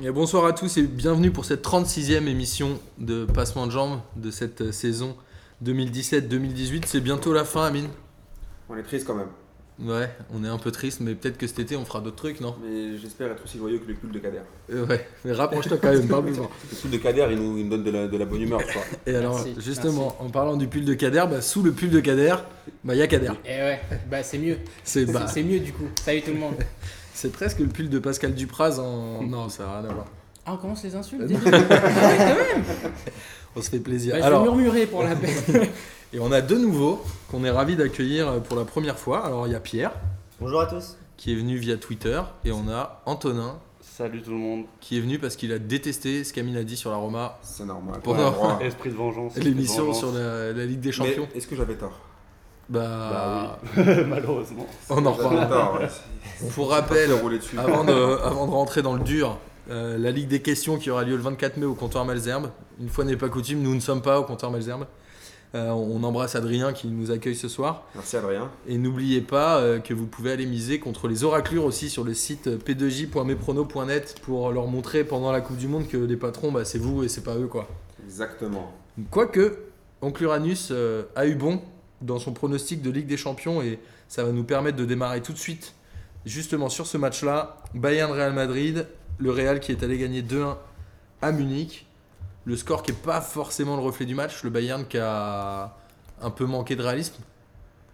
Et bonsoir à tous et bienvenue pour cette 36e émission de Passement de Jambes de cette euh, saison 2017-2018. C'est bientôt la fin, Amine. On est triste quand même. Ouais, on est un peu triste, mais peut-être que cet été on fera d'autres trucs, non? Mais j'espère être aussi joyeux que le pull de Kader. Euh, Ouais, mais rapproche-toi quand même, parle plus fort. Le pull de Kader, il nous, il nous donne de la, de la bonne humeur, je crois. Et alors, Merci, justement, en parlant du pull de Kader, bah, sous le pull de Kader, bah, il y a Kader. Et ouais, bah c'est mieux. C'est bah, c'est mieux du coup. Salut tout le monde. c'est presque le pull de Pascal Dupraz en. Non, ça n'a rien à voir. Ah, on commence les insultes Euh, déjà Ah ouais, quand même. On se fait plaisir. Bah, Je alors, vais murmurer pour la peine. et on a deux nouveaux qu'on est ravis d'accueillir pour la première fois. Alors, il y a Pierre Bonjour à tous. qui est venu via Twitter et on a Antonin Salut tout le monde. qui est venu parce qu'il a détesté ce qu'Amine a dit sur la Roma, C'est normal. Droit. Esprit de vengeance. l'émission sur la, la Ligue des Champions. est-ce que j'avais tort? Bah, Bah Malheureusement. on en reparlera. Pour Pas rappel, fait rouler dessus. avant de, avant de rentrer dans le dur, euh, la Ligue des questions qui aura lieu le 24 mai au comptoir Malzerbe. Une fois n'est pas coutume, nous ne sommes pas au comptoir Malzerbe. Euh, on embrasse Adrien qui nous accueille ce soir. Merci Adrien. Et n'oubliez pas euh, que vous pouvez aller miser contre les oraclures aussi sur le site p2j.meprono.net pour leur montrer pendant la Coupe du Monde que les patrons, bah, c'est vous et c'est pas eux quoi. Exactement. Quoique, Oncle Uranus euh, a eu bon dans son pronostic de Ligue des Champions et ça va nous permettre de démarrer tout de suite justement sur ce match-là. Bayern-Real Madrid, le Real qui est allé gagner 2-1 à Munich. Le score qui n'est pas forcément le reflet du match, le Bayern qui a un peu manqué de réalisme.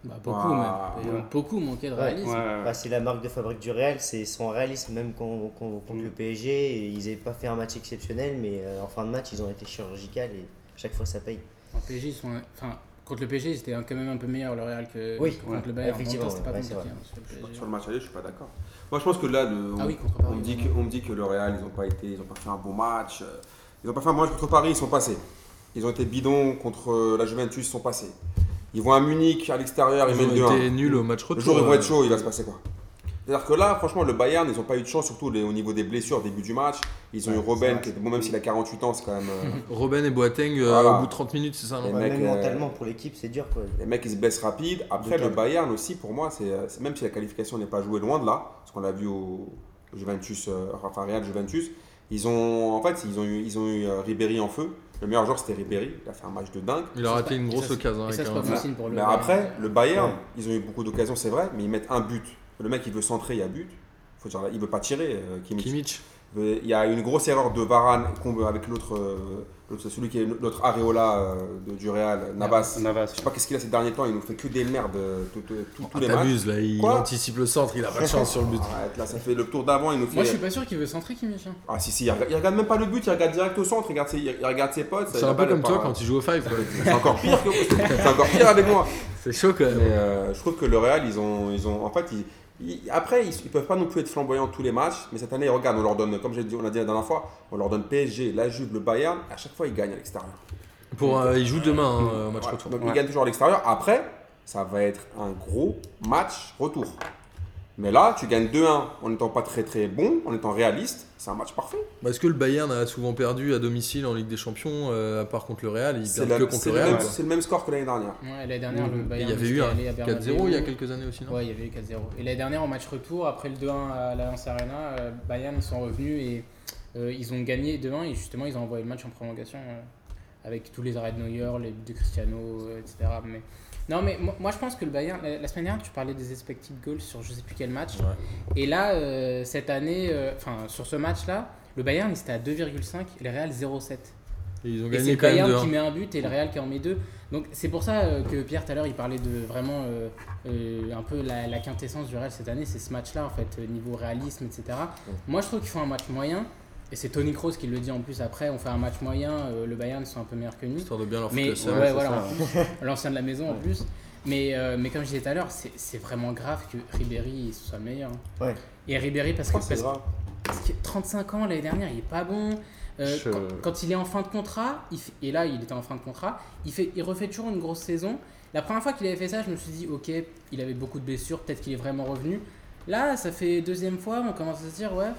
Bah, beaucoup même. Euh, Beaucoup manqué de réalisme. Ouais, ouais. Bah, c'est la marque de fabrique du Real, c'est son réalisme même con- con- contre Mm. le PSG. Ils n'avaient pas fait un match exceptionnel, mais euh, en fin de match, ils ont été chirurgicales et chaque fois ça paye. En PSG, ils sont. Enfin, contre le PSG, ils étaient quand même un peu meilleurs le Real que Oui, contre ouais. le Bayern. Effectivement, c'était pas ouais, compliqué, hein, sur. Sur le match aller, je suis pas d'accord. Moi, je pense que là, le- on, Ah oui, on me dit que, on me dit que le Real, ils n'ont pas été, ils ont pas fait un bon match. euh, Ils n'ont pas fait un bon match contre Paris, ils sont passés. Ils ont été bidons contre euh, la Juventus, ils sont passés. Ils vont à Munich à l'extérieur, ils Ils mènent ont 2-1. été nuls au match retour. Le jour où ils vont euh, être chauds, il va se passer quoi? C'est-à-dire que là, franchement, le Bayern, ils n'ont pas eu de chance, surtout les- au niveau des blessures au début du match. Ils ont Ouais, eu Robben, qui bon, même s'il a 48 ans, c'est quand même. euh, Robben et Boateng euh, Voilà. au bout de 30 minutes, c'est ça non Les Ouais, mecs, même euh, mentalement, pour l'équipe, c'est dur. Quoi. les mecs, ils se blessent rapide. Après, le. Bayern aussi, pour moi, c'est euh, c'est- même si la qualification n'est pas jouée loin de là, parce qu'on l'a vu au, Juventus, euh, enfin Real Juventus, ils ont, en fait, ils ont eu, ils ont eu euh, Ribéry en feu. Le meilleur joueur, c'était Ribéry. Il a fait un match de dingue. Il a raté une grosse occasion. Mais après, le Bayern, Ouais. ils ont eu beaucoup d'occasions, c'est vrai, mais ils mettent un but. Le mec, il veut centrer, il y a but. Faut dire, il veut pas tirer, euh, Kimmich. Kimmich. Il y a une grosse erreur de Varane qu'on- avec l'autre, euh, l'autre- celui qui est notre Areola euh, de- du Real, Navas. Navas. Je sais pas qu'est-ce qu'il a ces derniers temps, il nous fait que des merdes tout- tout- tout- tous Ah, les matchs. T'abuses là, il Quoi anticipe le centre, il a pas de chance sur le but. Arrête, là, ça fait le tour d'avant, il nous fait. Moi, je suis pas sûr qu'il veut centrer Kimmich. hein. Ah si, si, il regarde, il regarde même pas le but, il regarde direct au centre, il regarde ses, il regarde ses potes. C'est un peu comme toi quand tu joues au five. C'est encore pire, que- c'est encore pire avec moi. C'est chaud quand même. Mais euh, je trouve que le Real, ils ont, ils ont, en fait, ils- après, ils, ils peuvent pas non plus être flamboyants tous les matchs, mais cette année, regarde, on leur donne, comme dit, on l'a dit la dernière fois, on leur donne PSG, la Juve, le Bayern, à chaque fois ils gagnent à l'extérieur. Pour, euh, il joue demain hein, match Ouais, retour. donc ils gagnent toujours à l'extérieur. Après, ça va être un gros match retour. Mais là, tu gagnes 2-1 en n'étant pas très très bon, en étant réaliste, c'est un match parfait. Parce que le Bayern a souvent perdu à domicile en Ligue des Champions, euh, à part contre le Real, perdent la- que contre le Real. c'est le même score que l'année dernière. Ouais, l'année dernière, le Bayern. il y avait eu un allé à 4-0 il y a quelques années aussi, non Ouais, il y avait eu 4-0. Et l'année dernière, en match retour, après le 2-1 à l'Allianz Arena, euh, Bayern sont revenus et euh, ils ont gagné 2-1 et justement ils ont envoyé le match en prolongation euh, avec tous les arrêts de Neuer, les buts de Cristiano, euh, etc. Mais, non, mais moi, moi, je pense que le Bayern, la, la semaine dernière, tu parlais des expected goals sur je sais plus quel match. Ouais. Et là, euh, cette année, euh, enfin sur ce match-là, le Bayern il était à 2,5 et le Real 0,7. Et ils ont Et c'est gagné le Bayern 2 qui met un but et le Real qui en met deux. Donc c'est pour ça euh, que Pierre tout à l'heure il parlait de vraiment un peu la, la quintessence du Real cette année, c'est ce match-là en fait, niveau réalisme, etc. Moi je trouve qu'ils font un match moyen et c'est Tony Kroos qui le dit en plus après, on fait un match moyen, euh, le Bayern ils sont un peu meilleurs que nous. Histoire de bien leur Mais ouais, c'est voilà, ça. en plus, l'ancien de la maison en plus. Mais, euh, mais comme je disais tout à l'heure, c'est c'est vraiment grave que Ribéry soit le meilleur. hein. Ouais. Et Ribéry parce que, c'est parce, parce que 35 ans l'année dernière, il est pas bon. Euh, Je- quand, quand il est en fin de contrat, il fait- et là il était en fin de contrat, il, fait, il refait toujours une grosse saison. La première fois qu'il avait fait ça, je me suis dit, ok, il avait beaucoup de blessures, peut-être qu'il est vraiment revenu. Là, ça fait deuxième fois, on commence à se dire, ouais,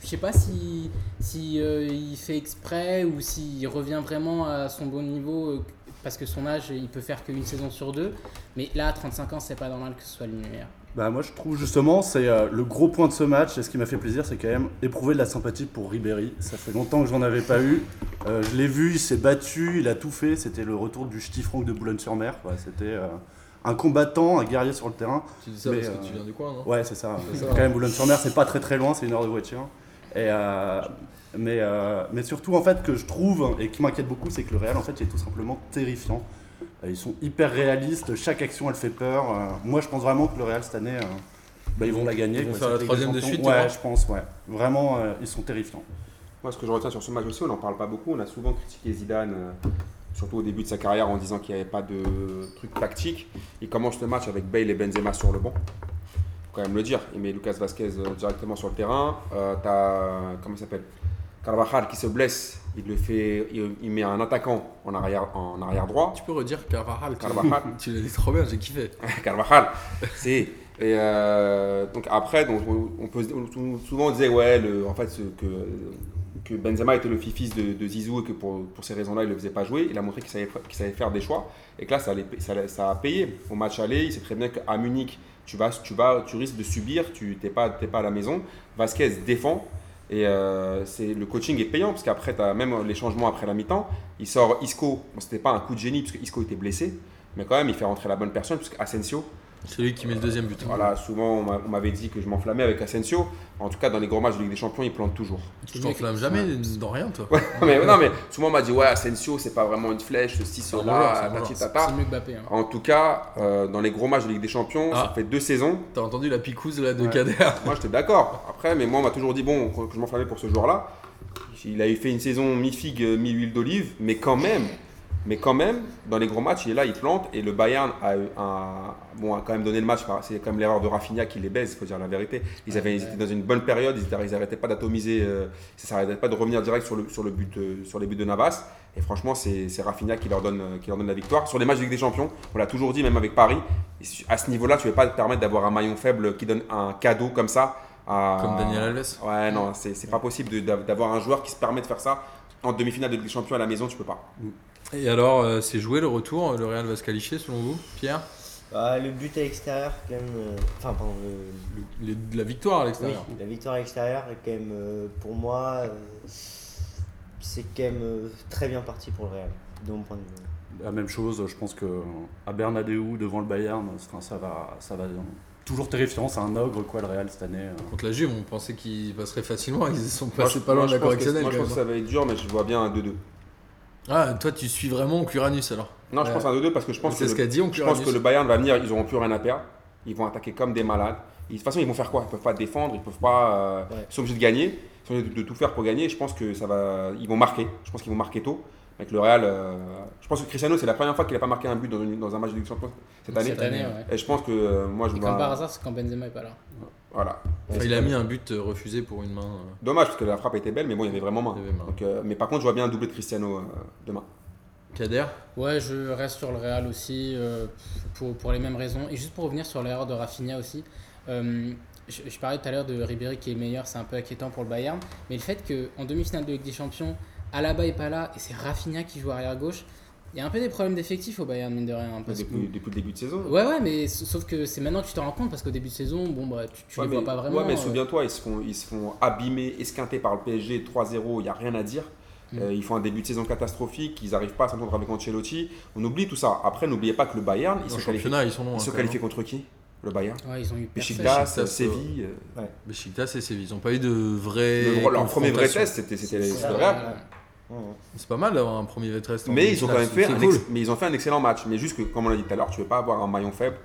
je sais pas si, si euh, il fait exprès ou s'il revient vraiment à son bon niveau, euh, parce que son âge, il peut faire qu'une saison sur deux. Mais là, à 35 ans, c'est pas normal que ce soit le meilleur. Bah moi je trouve justement c'est euh, le gros point de ce match et ce qui m'a fait plaisir c'est quand même éprouver de la sympathie pour Ribéry. Ça fait longtemps que j'en avais pas eu. Je l'ai vu, il s'est battu, il a tout fait. C'était le retour du Ch'ti de Boulogne-sur-Mer. C'était un combattant, un guerrier sur le terrain. Tu dis ça Mais, parce euh, que tu viens du coin, non Ouais c'est ça. C'est ça. Quand même Boulogne-sur-Mer c'est pas très très loin, c'est une heure de voiture. Et, euh, mais, euh, mais surtout en fait que je trouve et qui m'inquiète beaucoup c'est que le Real en fait il est tout simplement terrifiant. Euh, Ils sont hyper réalistes, chaque action elle fait peur. Euh, moi je pense vraiment que le Real cette année, euh, bah, ils vont la gagner. Ils vont faire la troisième des de suite, Ouais, je pense, ouais. Vraiment, euh, ils sont terrifiants. Moi, ce que je retiens sur ce match aussi, on n'en parle pas beaucoup. On a souvent critiqué Zidane, surtout au début de sa carrière, en disant qu'il n'y avait pas de truc tactique. Il commence le match avec Bale et Benzema sur le banc. Faut quand même le dire. Il met Lucas Vasquez euh, directement sur le terrain. Euh, T'as, comment il s'appelle? Carvajal qui se blesse. Il le fait, il, il met un attaquant en arrière, en arrière droit. Tu peux redire Carvajal. Carvajal. Tu l'as dit trop bien, j'ai kiffé. Carvajal. C'est. Et euh, donc après, donc, on peut, souvent on disait ouais, le, en fait, ce- que, Benzema était le fils de, Zizou et que pour, ces raisons-là, il ne le faisait pas jouer. Il a montré qu'il savait, qu'il savait faire des choix et que là, ça, a payé. Au match aller, il sait très bien qu'à Munich, tu, vas, tu, vas, tu risques de subir, tu n'es pas, à la maison. Vasquez défend. Et euh, le coaching est payant parce qu'après, même les changements après la mi-temps. Il sort Isco. Bon, c'était pas un coup de génie parce que Isco était blessé. Mais quand même, il fait rentrer la bonne personne parce qu'Asensio, C'est lui qui met le deuxième but. voilà, souvent on m'a- on m'avait dit que je m'enflammais avec Asensio. En tout cas, dans les gros matchs de Ligue des Champions, il plante toujours. Tu t'enflammes jamais dans rien, toi. mais, non, mais souvent on m'a dit, ouais, Asensio, c'est pas vraiment une flèche, ceci, c'est cela, tati, tata. C'est mieux que Mbappé. hein. En tout cas, euh, dans les gros matchs de Ligue des Champions, ça Ah. fait deux saisons. T'as entendu la picouse là de Ouais. Kader Moi, j'étais d'accord. Après, mais moi, on m'a toujours dit, bon, que je m'enflammais pour ce joueur-là. Il a eu fait une saison mi-figue, mi-huile d'olive, mais quand même, mais quand même, dans les gros matchs, il est là, il plante. Et le Bayern a, bon, quand même donné le match. C'est quand même l'erreur de Rafinha qui les baise, il faut dire la vérité. Ils, avaient, ils étaient dans une bonne période, ils ils n'arrêtaient pas d'atomiser, euh, ça n'arrêtait pas de revenir direct sur, le, sur, le but, euh, sur les buts de Navas. Et franchement, c'est Rafinha qui leur, donne, euh, qui leur donne la victoire. Sur les matchs de Ligue des Champions, on l'a toujours dit, même avec Paris, à ce niveau-là, tu ne vas pas te permettre d'avoir un maillon faible qui donne un cadeau comme ça. à- Comme Daniel Alves. Ouais, non, c'est pas possible d'avoir un joueur qui se permet de faire ça. En demi-finale de Ligue des Champions à la maison, tu peux pas. Et alors, euh, c'est joué le retour Le Real va se qualifier selon vous, Pierre? Bah, le but à l'extérieur, quand même. euh, Enfin, pardon, le- La victoire à oui, l'extérieur. la victoire à l'extérieur est quand même, euh, pour moi, euh, c'est quand même euh, très bien parti pour le Real, de mon point de vue. La même chose, je pense que à Bernabeu devant le Bayern, ça va, ça va toujours terrifiant. C'est un ogre quoi le Real cette année. euh. Contre la Juve, on pensait qu'ils passeraient facilement. Ils sont Moi, passés je- pas loin moi, de la correctionnelle. Moi, je pense que ça va être dur, mais je vois bien un 2-2. Ah, toi, tu suis vraiment Oncluranus alors Non, je pense un 2-2 parce que je pense, que ce le, qu'a dit je pense Oncluranus. que le Bayern va venir, ils auront plus rien à perdre. Ils vont attaquer comme des malades. Ils- de toute façon, ils vont faire quoi? Ils peuvent pas défendre, ils peuvent pas. euh, Ouais. Ils sont obligés de gagner. Ils sont obligés de, de tout faire pour gagner. Je pense que ça va. Ils vont marquer. Je pense qu'ils vont marquer tôt. Avec le Real, euh, je pense que Cristiano, c'est la première fois qu'il n'a pas marqué un but dans, un match de Ligue des Champions cette année. Cette année, ouais. Et je pense que euh, moi, je Et vois. comme par hasard, c'est quand Benzema est pas là. Voilà. Enfin, il a mis un but euh, refusé pour une main. euh, Dommage parce que la frappe était belle, mais bon, il y avait vraiment main. il y avait main. Donc, euh, mais par contre, je vois bien un doublé de Cristiano euh, demain. Kader? Ouais, je reste sur le Real aussi euh, pour, pour les mêmes raisons. Et juste pour revenir sur l'erreur de Rafinha aussi, euh, je, je parlais tout à l'heure de Ribéry qui est le meilleur, c'est un peu inquiétant pour le Bayern. Mais le fait qu'en demi-finale de Ligue des Champions, Alaba est pas là et c'est Rafinha qui joue arrière gauche, il y a un peu des problèmes d'effectifs au Bayern, mine de rien. hein, parce que- Depuis, le début de saison. Ouais, ouais, mais sauf que c'est maintenant que tu t'en rends compte parce qu'au début de saison, bon, bah, tu, tu Ouais, les mais, vois pas vraiment. ouais, mais euh, souviens-toi, ils se font, ils se font abîmer, esquinter par le PSG 3-0, il n'y a rien à dire. Mm. Euh, ils font un début de saison catastrophique, ils n'arrivent pas à s'entendre avec Ancelotti. On oublie tout ça. Après, n'oubliez pas que le Bayern, ils qualifient, championnat, ils sont longs. ils hein, se quand qualifient même. contre qui Le Bayern Ouais, ils ont eu. Besiktas, Beşiktaş, Séville. euh, Beşiktaş et Séville. Ils n'ont pas eu de vrai. le- leur premier vrai test, c'était le Ouais, Real. C'est pas mal d'avoir un premier vrai test. en Mais ils ont quand même fait, ex- mais ils ont fait un excellent match. Mais juste que, comme on l'a dit tout à l'heure, tu ne veux pas avoir un maillon faible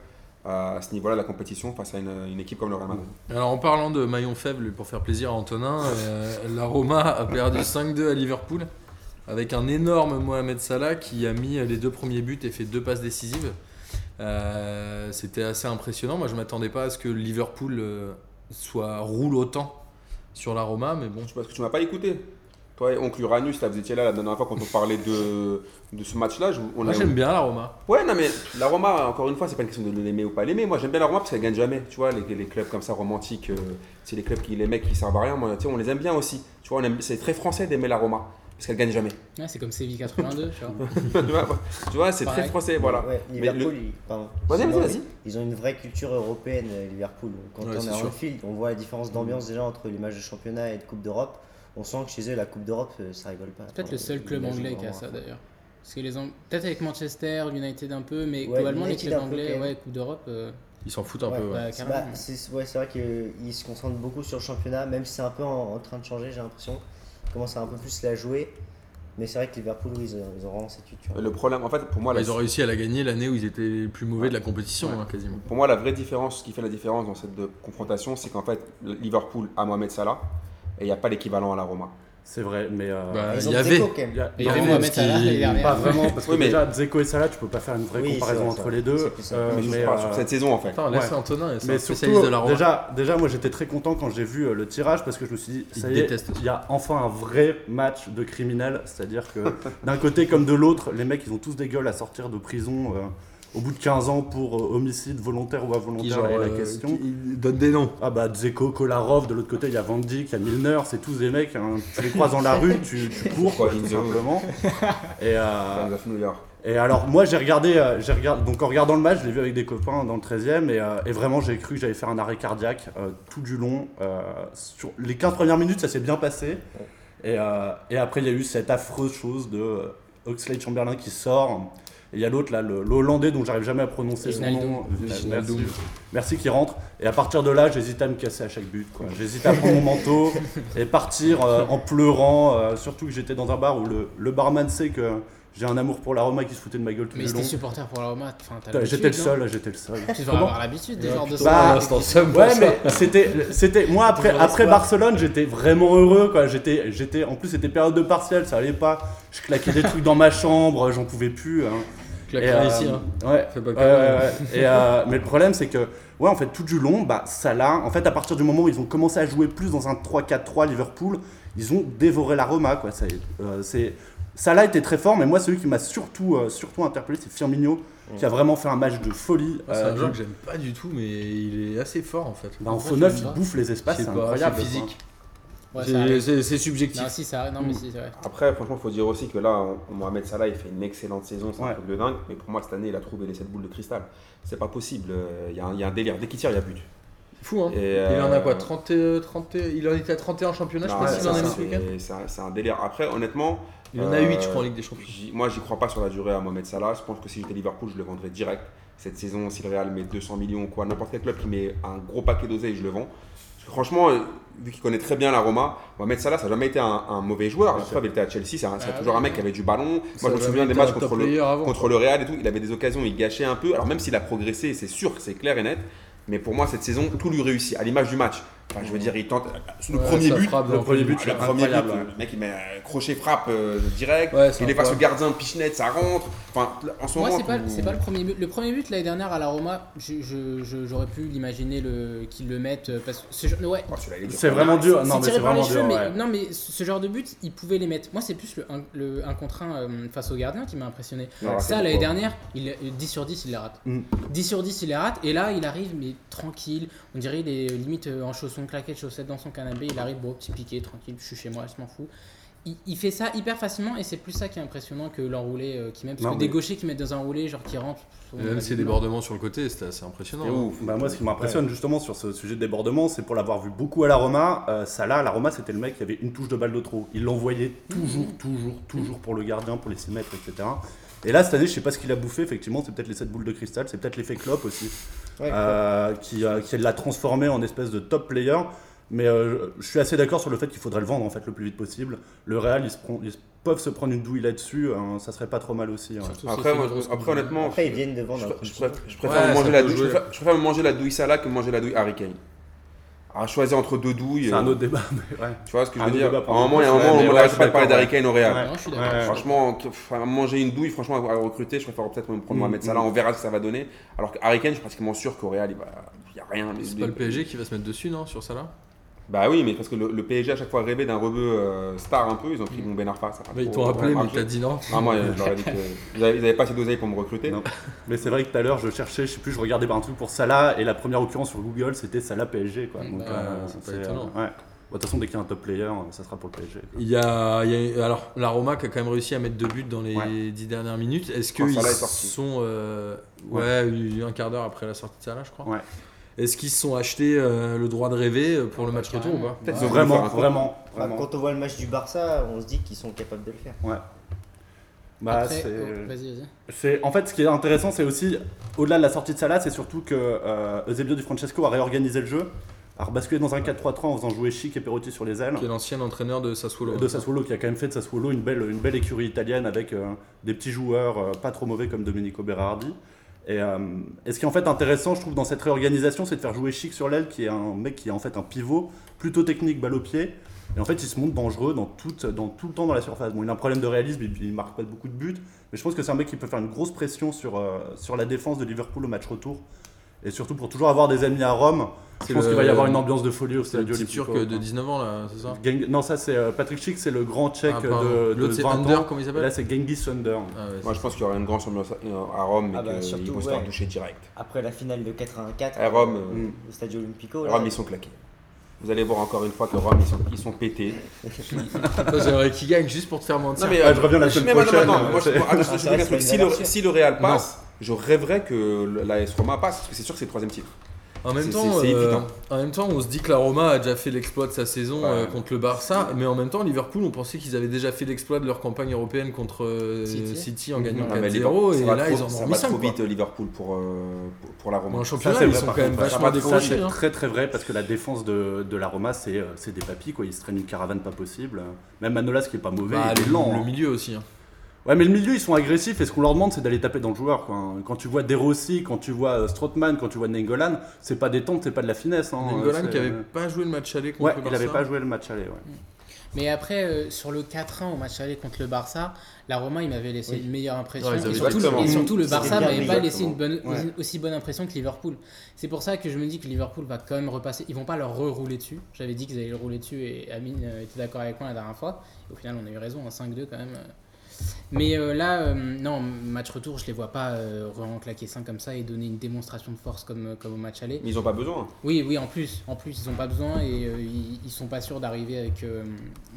euh, à ce niveau-là de la compétition face à une, une équipe comme le Real Madrid. Alors en parlant de maillon faible, pour faire plaisir à Antonin, euh, la Roma a perdu 5-2 à Liverpool avec un énorme Mohamed Salah qui a mis les deux premiers buts et fait deux passes décisives. Euh, C'était assez impressionnant. Moi, je m'attendais pas à ce que Liverpool euh, soit roule autant sur la Roma, mais bon. Parce que tu m'as pas écouté. Toi et Oncle Uranus, là, vous étiez là la dernière fois quand on parlait de, de ce match-là. Moi, j'aime bien la Roma. Ouais, non, mais la Roma, encore une fois, c'est pas une question de l'aimer ou pas l'aimer. Moi, j'aime bien la Roma parce qu'elle gagne jamais. Tu vois, les, les clubs comme ça, romantiques, euh, c'est les clubs qui, les mecs qui servent à rien. Moi, tu sais, on les aime bien aussi. Tu vois, c'est très français d'aimer la Roma. parce qu'elle gagne jamais. Ouais, c'est comme Séville 82, tu vois. tu vois, tu vois, c'est très français, voilà. Ouais, Liverpool, le- ils, pardon. Vas-y, Sinon, vas-y, vas-y. Ils ont une vraie culture européenne, euh, Liverpool. Quand Ouais, on est en sûr. field, on voit la différence d'ambiance déjà entre les matchs de championnat et de Coupe d'Europe. On sent que chez eux, la Coupe d'Europe, euh, ça rigole pas. C'est peut-être le seul club anglais qui a ça d'ailleurs. Parce que les Ang- peut-être avec Manchester, United un peu, mais Ouais, globalement les clubs anglais, ouais, Coupe d'Europe. euh, Ils s'en foutent un Ouais, peu. ouais. bah, C'est bah, c'est vrai qu'ils se concentrent beaucoup sur le championnat, même si c'est un peu en, en train de changer, j'ai l'impression. Ils commencent à un peu plus la jouer. Mais c'est vrai que Liverpool, ils ont, ils ont vraiment cette culture. Le problème, en fait, pour moi, Bah, ils ont réussi à la gagner l'année où ils étaient les plus mauvais de la compétition, hein, quasiment. Pour moi, la vraie différence, ce qui fait la différence dans cette confrontation, c'est qu'en fait, Liverpool a Mohamed Salah et il n'y a pas l'équivalent à la Roma. C'est vrai, mais. euh, Bah, il y avait. Dzeko, quand même. il y Et il avait mais Mohamed Salah l'année dernière. Pas vraiment, parce que Oui, mais- déjà, Dzeko et Salah, tu peux pas faire une vraie Oui, c'est comparaison vrai, entre les deux. C'est plus ça. euh, mais je mais, parle euh, sur cette saison, en fait. Attends, laisse Ouais. Antonin, c'est Mais un surtout, spécialiste de la Roma. déjà, déjà, moi j'étais très content quand j'ai vu euh, le tirage parce que je me suis dit, Il ça y est, il y a enfin un vrai match de criminels. C'est-à-dire que d'un côté comme de l'autre, les mecs ils ont tous des gueules à sortir de prison euh, au bout de 15 ans pour euh, homicide volontaire ou involontaire. genre, la euh, question. qui- il donne des noms. Ah bah Dzeko, Kolarov, de l'autre côté il y a Van il y a Milner, c'est tous des mecs, hein, tu les croises dans la rue, tu, tu cours quoi, tout simplement. Et, euh, et alors moi j'ai regardé, euh, j'ai regardé, donc en regardant le match, je l'ai vu avec des copains dans le 13e et, euh, et vraiment j'ai cru que j'allais faire un arrêt cardiaque euh, tout du long. Sur les 15 premières minutes ça s'est bien passé et, et après il y a eu cette affreuse chose de Oxlade Chamberlain qui sort. Et il y a l'autre là, le, le Hollandais dont j'arrive jamais à prononcer son nom. Merci, qui rentre. Et à partir de là, j'hésitais à me casser à chaque but. J'hésitais à prendre mon manteau et partir euh, en pleurant. euh, surtout que j'étais dans un bar où le, le barman sait que j'ai un amour pour la Roma qui se foutait de ma gueule tout Mais le long. t'es supporter pour la Roma, J'étais le seul, j'étais le seul. Tu devrais avoir l'habitude des genres de Bah, somme Ouais, mais c'était, c'était, moi après, après. Barcelone, j'étais vraiment heureux, quoi. J'étais, j'étais, en plus c'était période de partiel, ça allait pas. Je claquais des trucs dans ma chambre, j'en pouvais plus. hein. Claque Et, rien euh, ici. hein. Ouais. Fais pas. Et, euh, mais le problème, c'est que, ouais, en fait, tout du long, bah, Salah, en fait, à partir du moment où ils ont commencé à jouer plus dans un 3-4-3 Liverpool, ils ont dévoré la Roma, quoi. Ça, euh, c'est, Salah était très fort, mais moi, celui qui m'a surtout, euh, surtout interpellé, c'est Firmino, qui a vraiment fait un match de folie. C'est Euh, un joueur que j'aime pas du tout, mais il est assez fort en fait. bah, en faux neuf, il bouffe les espaces, c'est incroyable. c'est quoi. Ouais, C'est- subjectif. Non, si, ça Non, mais si, c'est vrai. Après, franchement, il faut dire aussi que là, Mohamed Salah, il fait une excellente saison, c'est un truc de dingue. Mais pour moi, cette année, il a trouvé les 7 boules de cristal. C'est pas possible. euh, Il y, a un- il y a un délire. Dès qu'il tire, il y a but. C'est fou, hein. Et, Il en a euh, quoi 30, euh, 30, Il en était à 31 en championnat, je non, sais pas c'est- s'il en a c'est- mis ce week-end. c'est- un- délire. Après, honnêtement. Il en a euh, 8, je crois, en Ligue des Champions. Moi, j'y crois pas sur la durée à Mohamed Salah. Je pense que si j'étais Liverpool, je le vendrais direct. Cette saison, si le Real met 200 millions ou quoi, n'importe quel club qui met un gros paquet d'oseille, je le vends. Franchement, euh, vu qu'il connaît très bien la Roma, Mohamed Salah, ça n'a jamais été un, un mauvais joueur. La preuve, il était à Chelsea, c'est Ah toujours un mec qui avait du ballon. Moi, je me souviens des matchs contre le, avant. contre le Real et tout. Il avait des occasions, il gâchait un peu. Alors, même s'il a progressé, c'est sûr, c'est clair et net. Mais pour moi, cette saison, tout lui réussit, à l'image du match. Enfin, je veux dire, il tente. Le Ouais, premier but, frappe le premier le but, le c'est premier but, euh, le mec il met un crochet frappe euh, direct, Ouais, il est face au gardien Pichenette, ça rentre. Enfin, en ce Moi, moment, c'est pas, tout- c'est pas le premier but. Le premier but l'année dernière à la Roma, j'aurais pu l'imaginer le, qu'ils le mettent. euh, Parce que ce genre- ouais, Oh. C'est vraiment dur. Non, mais tiré c'est par les vraiment cheveux, dur. mais ouais. non, mais ce genre de but, ils pouvaient les mettre. Moi, c'est plus le 1 le un contre 1 face au gardien qui m'a impressionné. Non, Ça, l'année dernière, il, 10 sur 10, il les rate. Mm. 10 sur 10, il les rate. Et là, il arrive, mais tranquille. On dirait il est limite euh, en chaussons, claquettes, chaussettes dans son canapé. Il arrive, bon, petit piqué, tranquille, je suis chez moi, je m'en fous. Il, il fait ça hyper facilement et c'est plus ça qui est impressionnant que l'enroulé euh, qui met. Parce Non, que mais- des gauchers qui mettent dans un roulé, genre qui rentrent. Et Même ses débordements sur le côté, c'était assez impressionnant. C'est hein. ouf. Bah, moi, ce qui m'impressionne justement sur ce sujet de débordement, c'est pour l'avoir vu beaucoup à la Roma. euh, Salah, à la Roma, c'était le mec qui avait une touche de balle de trop. Il l'envoyait toujours, toujours, toujours pour le gardien, pour les 6 mètres, etc. Et là, cette année, je sais pas ce qu'il a bouffé. Effectivement, c'est peut-être les 7 boules de cristal, c'est peut-être l'effet Klopp aussi, Ouais, euh, qui, euh, qui l'a transformé en espèce de top player. Mais euh, je suis assez d'accord sur le fait qu'il faudrait le vendre en fait le plus vite possible. Le Real, ils, se prend- ils peuvent se prendre une douille là-dessus, hein, ça serait pas trop mal aussi. Surtout Après, moi, après, honnêtement, Après, ils viennent de je, vendre préfère, je préfère Ouais, manger la douille, je préfère, je préfère me manger la douille Salah que manger la douille Harry Kane. À choisir entre deux douilles, C'est euh, un autre débat, mais ouais. tu vois ce que je veux dire À un moment, il y a un moment Ouais, où on je pas de parler d'Harry Kane au Real. Franchement, manger une douille, franchement, à recruter, je préfère peut-être me prendre Mm, Mohamed Salah, mm. on verra ce que ça va donner. Alors que Harry Kane, je suis pratiquement sûr qu'au Real, il n'y a rien. C'est pas le PSG qui va se mettre dessus, non, sur ça là Bah oui, mais parce que le, le PSG à chaque fois rêvait d'un rebeu euh, star un peu, ils ont pris mon Ben Arfa. Ça a pas Bah, Ils t'ont appelé, mais t'as dit non. Ah, moi, je leur ai dit que ils avaient, ils avaient pas assez d'oseille pour me recruter. Non. Mais c'est vrai que tout à l'heure, je cherchais, je sais plus, je regardais par un truc pour Salah, et la première occurrence sur Google, c'était Salah PSG. Quoi. Donc, Bah, euh, c'est pas étonnant. euh, ouais. de toute façon, dès qu'il y a un top player, ça sera pour le PSG. Il y a, il y a- alors la Roma qui a quand même réussi à mettre deux buts dans les Ouais. dix dernières minutes. Est-ce qu'ils sont euh, ouais, un quart d'heure après la sortie de Salah, je crois. Ouais. Est-ce qu'ils se sont achetés euh, le droit de rêver euh, pour le bah, match retour ou pas? Ouais. Vraiment, vraiment, Bah, vraiment. quand on voit le match du Barça, on se dit qu'ils sont capables de le faire. Bah, Après, c'est- oh, vas-y, vas-y. C'est en fait ce qui est intéressant, c'est aussi au-delà de la sortie de Salah, c'est surtout que euh, Eusebio Di Francesco a réorganisé le jeu, a rebasculé dans un 4-3-3 en faisant jouer Chic et Perotti sur les ailes. Qui est l'ancien entraîneur de Sassuolo. De Sassuolo, qui a quand même fait de Sassuolo une belle, une belle écurie italienne avec euh, des petits joueurs euh, pas trop mauvais comme Domenico Berardi. Et, euh, et ce qui est en fait intéressant, je trouve, dans cette réorganisation, c'est de faire jouer Chic sur l'aile, qui est un mec qui est en fait un pivot plutôt technique, balle au pied. Et en fait, il se montre dangereux dans tout, le temps dans la surface. Bon, il a un problème de réalisme, il, il marque pas beaucoup de buts, mais je pense que c'est un mec qui peut faire une grosse pression sur, euh, sur la défense de Liverpool au match retour. Et surtout pour toujours avoir des ennemis à Rome, je pense le- qu'il va y avoir une ambiance de folie au C'est le Stadio Olimpico. turc de 19 ans là, c'est ça Non, ça c'est euh, Patrick Schick, c'est le grand tchèque Ah, de, de L'autre c'est 20 Under, ans. comment il s'appelle là c'est Genghis Under. Ah ouais, Moi, je pense qu'il y aura une grande ambiance à Rome, mais Ah bah, qu'ils surtout, vont se faire toucher direct. Après la finale de 84, À Rome, euh, Mm. au Stadio Olimpico, là, Rome, ils sont claqués. Vous allez voir encore une fois que Rome, ils sont, ils sont pétés. J'aimerais qu'il gagne juste pour te faire mentir. Non, mais, Ah, je reviens la semaine prochaine. le, si le Real passe, je rêverais que l'AS Roma passe, parce que c'est sûr que c'est le troisième titre. En même, temps, euh, en même temps, on se dit que la Roma a déjà fait l'exploit de sa saison Ouais. euh, contre le Barça, mais en même temps, Liverpool, on pensait qu'ils avaient déjà fait l'exploit de leur campagne européenne contre euh, City. City. en gagnant Ah, mais 4-0, ça et va là, trop- ils en ça ont va mis 5. trop vite Liverpool pour, euh, pour, pour la Roma. En Ça, championnat, c'est ils vrai, sont quand même ça, vachement Ça, décrochés. c'est hein. très très vrai parce que la défense de, de la Roma, c'est c'est des papis, quoi. Ils se traînent une caravane pas possible. Même Manolas qui est pas mauvais, Bah, il est le, lent. le hein. milieu aussi. hein. Ouais, mais le milieu, ils sont agressifs et ce qu'on leur demande, c'est d'aller taper dans le joueur. Quoi. Quand tu vois De Rossi, quand tu vois euh, Strootman, quand tu vois Nengolan, c'est pas des c'est pas de la finesse. Hein. Nengolan qui avait pas joué le match aller contre Ouais, le il Barça. avait pas joué le match aller. Ouais. Mais après, euh, sur le 4-1 au match aller contre le Barça, la Roma, il m'avait laissé Oui. une meilleure impression. Ouais, et, surtout, et surtout, le Barça m'avait pas laissé une bonne, Ouais. aussi- aussi bonne impression que Liverpool. C'est pour ça que je me dis que Liverpool va quand même repasser. Ils vont pas leur rerouler dessus. J'avais dit qu'ils allaient le rouler dessus et Amine euh, était d'accord avec moi la dernière fois. Et au final, on a eu raison, en 5-2 quand même. euh. Mais euh, là, euh, non, match retour, je les vois pas euh, vraiment claquer 5 comme ça et donner une démonstration de force comme, euh, comme au match aller. Mais ils ont pas besoin. Oui, oui, en plus, en plus, ils n'ont pas besoin et ils, ils sont pas sûrs d'arriver avec euh,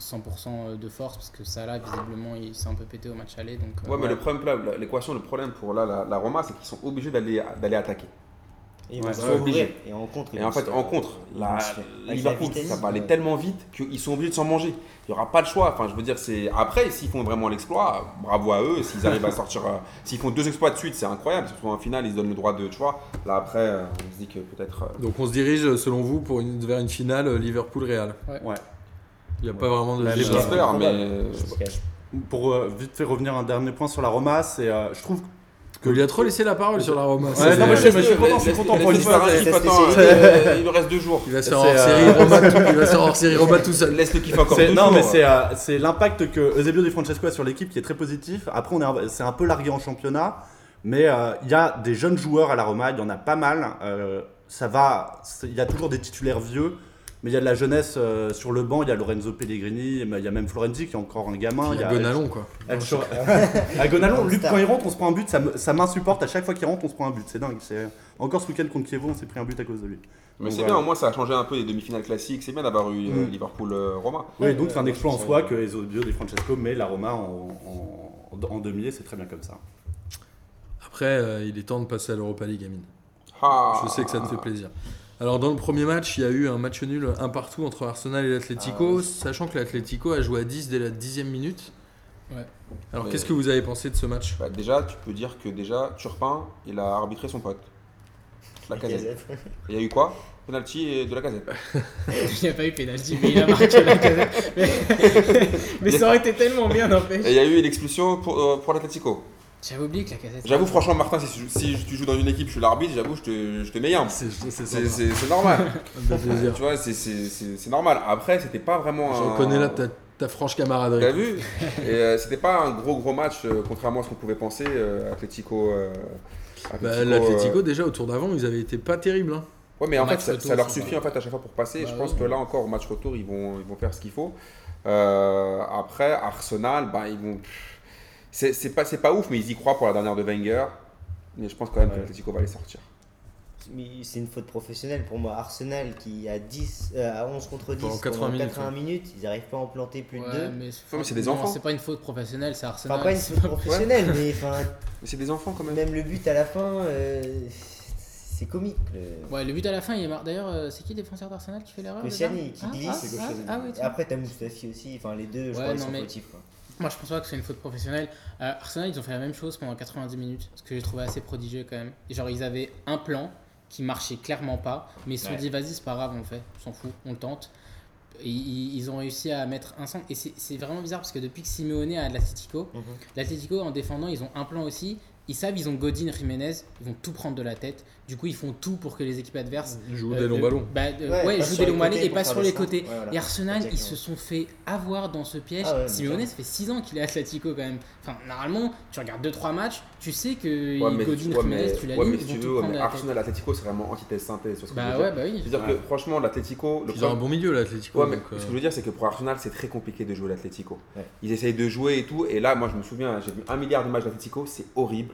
100% de force parce que ça là, visiblement, il s'est un peu pété au match aller. Donc, Ouais, mais le problème, l'équation, le problème pour là, la, la Roma, c'est qu'ils sont obligés d'aller d'aller attaquer. Et ils Ouais, rouvrir. obligé. Et en contre, ils Et en fait, en contre, la, Liverpool, ça va aller ouais. tellement vite qu'ils sont obligés de s'en manger. Il n'y aura pas de choix. Enfin, je veux dire, c'est après, s'ils font vraiment l'exploit, bravo à eux. S'ils arrivent à sortir, euh, s'ils font deux exploits de suite, c'est incroyable. Surtout en finale, ils se donnent le droit de choix. Là, après, euh, on se dit que peut-être. euh, Donc on se dirige, selon vous, pour une, vers une finale Liverpool-Real. Ouais. Il n'y a pas vraiment de débat. j'espère. Mais Pour euh, vite fait revenir un dernier point sur la Roma, c'est, euh, je trouve Que lui a trop laissé la parole sur la Roma. Ouais, non, mais je suis content, pour Il nous reste deux jours. Il va se hors euh, série Roma tout, il va se faire hors série Roma tout seul. Laisse le kiff encore C'est- deux non, jours. mais c'est euh, c'est l'impact que Eusebio Di Francesco a sur l'équipe qui est très positif. Après, on est un- c'est un peu largué en championnat, mais euh, il y a des jeunes joueurs à la Roma, il y en a pas mal. Ça va, il y a toujours des titulaires vieux, mais il y a de la jeunesse euh, sur le banc. Il y a Lorenzo Pellegrini, il y a même Florenzi qui est encore un gamin. Il y a Gonalon quoi. À Gonalon, lui, Star. quand il rentre, on se prend un but, ça ça m'insupporte. À chaque fois qu'il rentre, on se prend un but. C'est dingue. C'est- Encore ce week-end contre Kievo, on s'est pris un but à cause de lui. Mais c'est voilà. bien, au moins ça a changé un peu les demi-finales classiques. C'est bien d'avoir eu euh, Mm. Liverpool-Roma. Oui, donc c'est un exploit en soi que Eusebio Di Francesco met la Roma en, en, en demi et c'est très bien comme ça. Après, euh, il est temps de passer à l'Europa League, Amine. Ah. Je sais que ça te fait plaisir. Alors dans le premier match, il y a eu un match nul un partout entre Arsenal et l'Atlético, sachant que l'Atlético a joué à 10 dès la dixième minute. Ouais. Alors Mais- qu'est-ce que vous avez pensé de ce match? Bah, déjà, tu peux dire que déjà, Turpin, il a arbitré son pote. La casette. Il y a eu quoi? Penalty de la casette. Il n'y a pas eu pénalty, mais il a marqué la casette. Mais, mais ça aurait été tellement bien, Et n'empêche. il y a eu une expulsion pour, euh, pour l'Atletico. J'avais oublié que la casette. J'avoue, franchement, Martin, si, tu- si tu joues dans une équipe, je suis l'arbitre, j'avoue, je te, je te mets un. C'est normal. tu vois, c'est- c'est c'est- c'est normal. Après, c'était pas vraiment Je un. reconnais là ta, ta franche camaraderie. T'as vu Et euh, c'était pas un gros gros match, euh, contrairement à ce qu'on pouvait penser. euh, Atlético. euh, Bah, Atlético, L'Atlético euh, déjà au tour d'avant, ils avaient été pas terribles. hein. Ouais, mais en fait, match ça, retour, ça leur suffit en fait à chaque fois pour passer. Bah je pense oui. que là encore, au match retour, ils vont, ils vont faire ce qu'il faut. Euh, après, Arsenal, bah, ils vont. C'est pas, c'est pas ouf, mais ils y croient pour la dernière de Wenger. Mais je pense quand même que Ouais. l'Atlético va les sortir. c'est une faute professionnelle pour moi. Arsenal qui a 10, euh, à 11 contre 10 Pendant pendant 80 minutes, 80 minutes, ils n'arrivent pas à en planter plus Ouais, de deux. mais, mais c'est des non, enfants. C'est pas une faute professionnelle, c'est Arsenal. Enfin, pas une faute professionnelle, mais enfin, Mais c'est des enfants quand même. même le but à la fin, euh, c'est comique. le- Ouais, le but à la fin, il est mar- D'ailleurs, euh, c'est qui le défenseur d'Arsenal qui fait l'erreur Koscielny, qui glisse. ah, C'est ah, ah, oui, après, t'as Moustafi aussi, enfin les deux, je Ouais, crois, ils non, sont mais- fautifs. quoi. Moi, je pense pas que c'est une faute professionnelle. Euh, Arsenal, ils ont fait la même chose pendant 90 minutes, ce que j'ai trouvé assez prodigieux quand même. Et genre, ils avaient un plan qui marchait clairement pas, mais ils se sont Ouais. dit, vas-y, c'est pas grave, on le fait, on s'en fout, on le tente. Et ils, ont réussi à mettre un centre. Et c'est vraiment bizarre parce que depuis que Simeone a l'Atletico, Mhm. l'Atletico, en défendant, ils ont un plan aussi. Ils savent, ils ont Godin, Jiménez, ils vont tout prendre de la tête. Du coup, ils font tout pour que les équipes adverses Joue euh, des longs euh, ballons. bah, euh, ouais, jouent des longs ballons et pas sur les côtés. Ouais, voilà. Et Arsenal, ils se sont fait avoir dans ce piège. Ah ouais, mais Simeone, ça- fait 6 ans qu'il est Atletico quand même. Enfin, normalement, tu regardes 2-3 matchs, tu sais que Ouais, mais, Godin, Jiménez, mais, tu ouais, l'alignes, mais ils si vont tu tout veux, prendre de la. Arsenal Atletico c'est vraiment antithèse synthèse. Bah veux ouais, dire. bah oui. Je veux dire Ouais. que franchement, l'Atletico. le Ils ont un bon milieu, l'Atletico. Ouais, mais ce que je veux dire, c'est que pour Arsenal, c'est très compliqué de jouer l'Atletico. Ils essayent de jouer et tout. Et là, moi, je me souviens, j'ai vu un milliard de matchs d'Atletico, c'est horrible.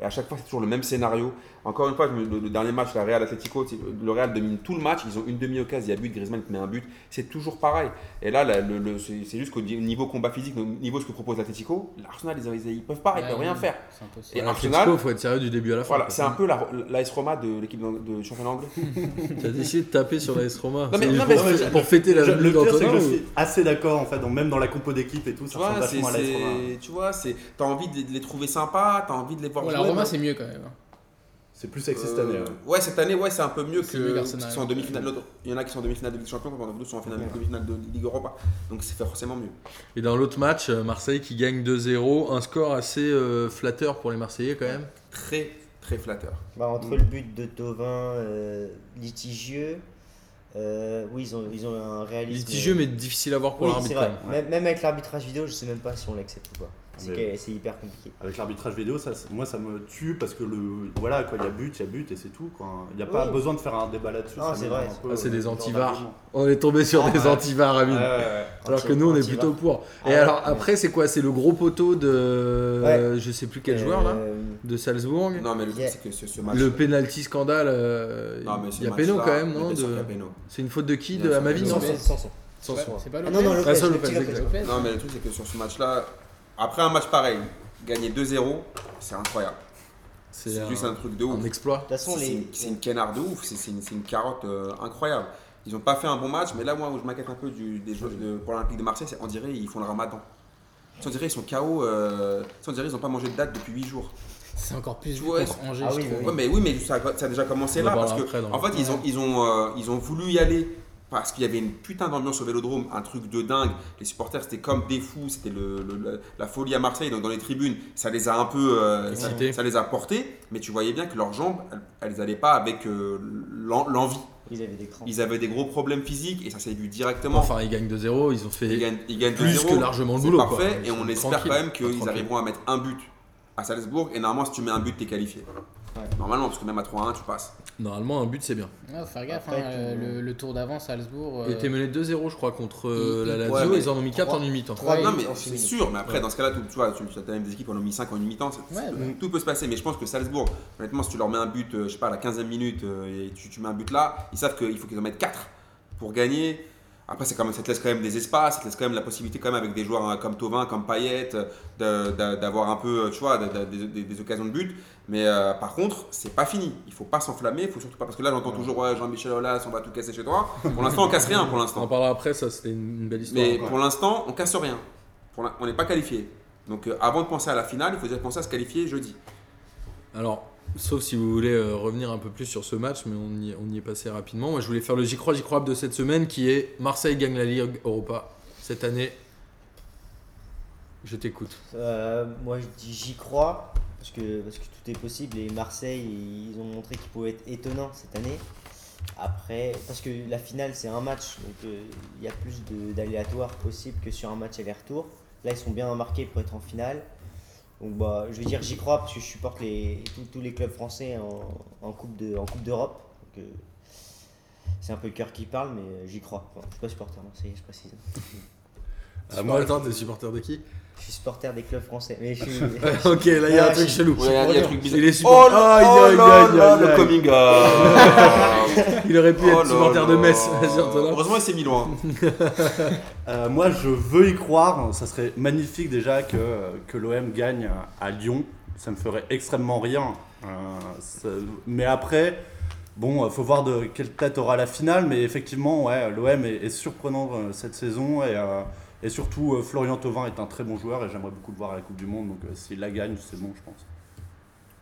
Et à chaque fois, c'est toujours le même scénario. Encore une fois, le, le dernier match, la Real Atletico, c'est- le Real domine tout le match. Ils ont une demi-occasion, il y a but, Griezmann qui met un but. C'est toujours pareil. Et là, la- le, le- c'est juste qu'au niveau combat physique, au niveau ce que propose l'Atletico, l'Arsenal, ils, ils, ils peuvent pas, ils Ouais, peuvent rien oui, faire. Et Arsenal- l'Atletico, faut être sérieux du début à la fin. Voilà, c'est un peu la- l'AS Roma de l'équipe d'Ang- de championnat anglais. T'as décidé de taper sur l'AS Roma. mais- C'est non, pour, mais- fê- pour fêter la le pire, c'est que je suis assez d'accord, en fait, donc même dans la compo d'équipe et tout, Tu ça vois, ressemble c'est, vachement à l'AS Roma. tu vois, c'est, t'as envie de les trouver sympas, t'as envie de les voir jouer. la Roma, c'est mieux quand même. hein. C'est plus sexy cette Euh, année. ouais. ouais, cette année, ouais, c'est un peu mieux que. qu'ils sont en demi-finale. L'autre- Il y en a qui sont en demi-finale de Ligue des Champions, pendant d'autres sont en finale, demi-finale de Ligue Europa. Donc c'est forcément mieux. Et dans l'autre match, euh, Marseille qui gagne 2-0, un score assez euh, flatteur pour les Marseillais quand même. Très, très flatteur. Bah, entre le but de Tovin euh, litigieux, euh, oui, ils ont, ils ont un réalisme. Litigieux mais difficile à voir pour Oui, vrai. même. Même, même avec l'arbitrage vidéo, je sais même pas si on l'accepte ou pas. C'est hyper compliqué. Avec l'arbitrage vidéo, ça, moi ça me tue parce que le voilà quoi, il y a but, il y a but et c'est tout quoi. Il n'y a pas Oui. besoin de faire un débat là-dessus. Ah, ça c'est vrai. Ah, c'est euh, des antivars. On est tombé sur Ah, des ouais. antivars, Amine. Ouais, ouais, ouais. Alors que nous on est anti-VAR. plutôt pour. Ah Et ouais, alors ouais. après c'est quoi? C'est le gros poteau de Ouais. je sais plus quel joueur là Euh, De Salzbourg. Non, mais le truc, Yeah. c'est que ce, ce match. Le penalty scandale, euh, Non, mais ce il y a péno quand même, non. C'est une faute de qui De Amavi Non. Sanson, Sanson. Sans Ouais, soi. C'est pas non, non, Lopez. Non, mais le truc, c'est que sur ce match-là, après un match pareil, gagner 2-0, c'est incroyable. C'est un, juste un truc de ouf. un exploit. De toute façon, C'est les. une, c'est une canard de ouf, c'est c'est une, c'est une carotte euh, incroyable. Ils n'ont pas fait un bon match, mais là, moi, où je m'inquiète un peu du, des joueurs de, pour l'Olympique de Marseille, c'est on dirait ils font le ramadan. On dirait ils sont KO, euh, on dirait ils n'ont pas mangé de date depuis 8 jours. C'est encore plus Tu vu vois, contre Angers, ah je oui, trouve. oui, Ouais, mais oui, mais ça, a- ça a déjà commencé là en parce que après, en fait ils ont ils ont euh, ils ont voulu y aller parce qu'il y avait une putain d'ambiance au Vélodrome, un truc de dingue. Les supporters c'était comme des fous, c'était le, le- le- la folie à Marseille. Donc dans les tribunes, ça les a un peu euh, ça, les a portés, mais tu voyais bien que leurs jambes, elles, elles allaient pas avec euh, l'en- l'envie. Ils avaient des crans. Ils avaient des gros problèmes physiques et ça s'est vu directement. Enfin, ils gagnent 2-0, ils ont fait ils gagnent, ils gagnent plus 2-0, que largement le c'est boulot. parfait quoi. et Ils on espère quand même qu'ils arriveront à mettre un but à Salzbourg et normalement si tu mets un but t'es qualifié. Ouais. Normalement parce que même à 3-1 tu passes. Normalement, un but, c'est bien. Ouais, faut faire gaffe, Après, hein, tu- le, le tour d'avant, Salzbourg. Ils euh, étaient menés 2-0, je crois, contre euh, il- la Lazio. mais ils en ont mis 4 en trois- une mi-temps. trois- Ouais, non mais c'est sûr, mais après Ouais. dans ce cas-là, tu, tu vois, tu as même des équipes qui en ont mis 5 en une mi-temps, c'est- Ouais, tout, tout peut se passer. Mais je pense que Salzbourg, honnêtement, si tu leur mets un but, euh, je sais pas, à la 15e minute euh, et tu, tu mets un but là, ils savent qu'il faut qu'ils en mettent 4 pour gagner. Après, c'est quand même, ça te laisse quand même des espaces, ça te laisse quand même la possibilité, quand même, avec des joueurs hein, comme Tovin, comme Payet, euh, d'avoir un peu, tu vois, de- de- des- des- des occasions de but. Mais euh, par contre, c'est pas fini. Il faut pas s'enflammer, il faut surtout pas. Parce que là, j'entends toujours, ouais, Jean-Michel Aulas, on va tout casser chez toi. Pour l'instant, on casse rien pour On en l'instant. parlera après, ça c'était une belle histoire. Mais quoi. pour l'instant, on casse rien. Pour on n'est pas qualifié. Donc euh, avant de penser à la finale, il faut déjà penser à se qualifier jeudi. Alors, sauf si vous voulez euh, revenir un peu plus sur ce match, mais on y, est passé rapidement. Moi, je voulais faire le J'y crois, J'y crois de cette semaine qui est Marseille gagne la Ligue Europa cette année. Je t'écoute. Euh, moi, je dis j'y crois parce que, parce que tout est possible et Marseille, ils ont montré qu'ils pouvaient être étonnants cette année. Après, parce que la finale, c'est un match, donc euh, il y a plus d'aléatoires possible que sur un match aller-retour. Là, ils sont bien marqués pour être en finale. Donc, bah, je vais dire j'y crois parce que je supporte les, tous, les clubs français en, Coupe de- d'Europe. Euh, c'est un peu le cœur qui parle, mais euh, j'y crois. Enfin, je suis pas supporter marseillais, je précise. Ah, moi, attends, t'es supporter de qui? Je suis supporter des clubs français. Mais je suis. Ok, là, il y a un truc chelou. Ouais, il y a- il un truc bizarre. Il est Oh oh le coming out. Il aurait pu Oh être supporter de. Metz. Heureusement, il s'est mis loin. Euh, moi, je veux y croire. Ça serait magnifique déjà que, que l'OM gagne à Lyon. Ça me ferait extrêmement rire. Euh, ça- mais après, bon, euh, faut voir de quelle tête aura la finale. Mais effectivement, ouais, l'OM est, est surprenant euh, cette saison. Et, euh, et surtout, euh, Florian Thauvin est un très bon joueur. Et j'aimerais beaucoup le voir à la Coupe du Monde. Donc, euh, s'il la gagne, c'est bon, je pense.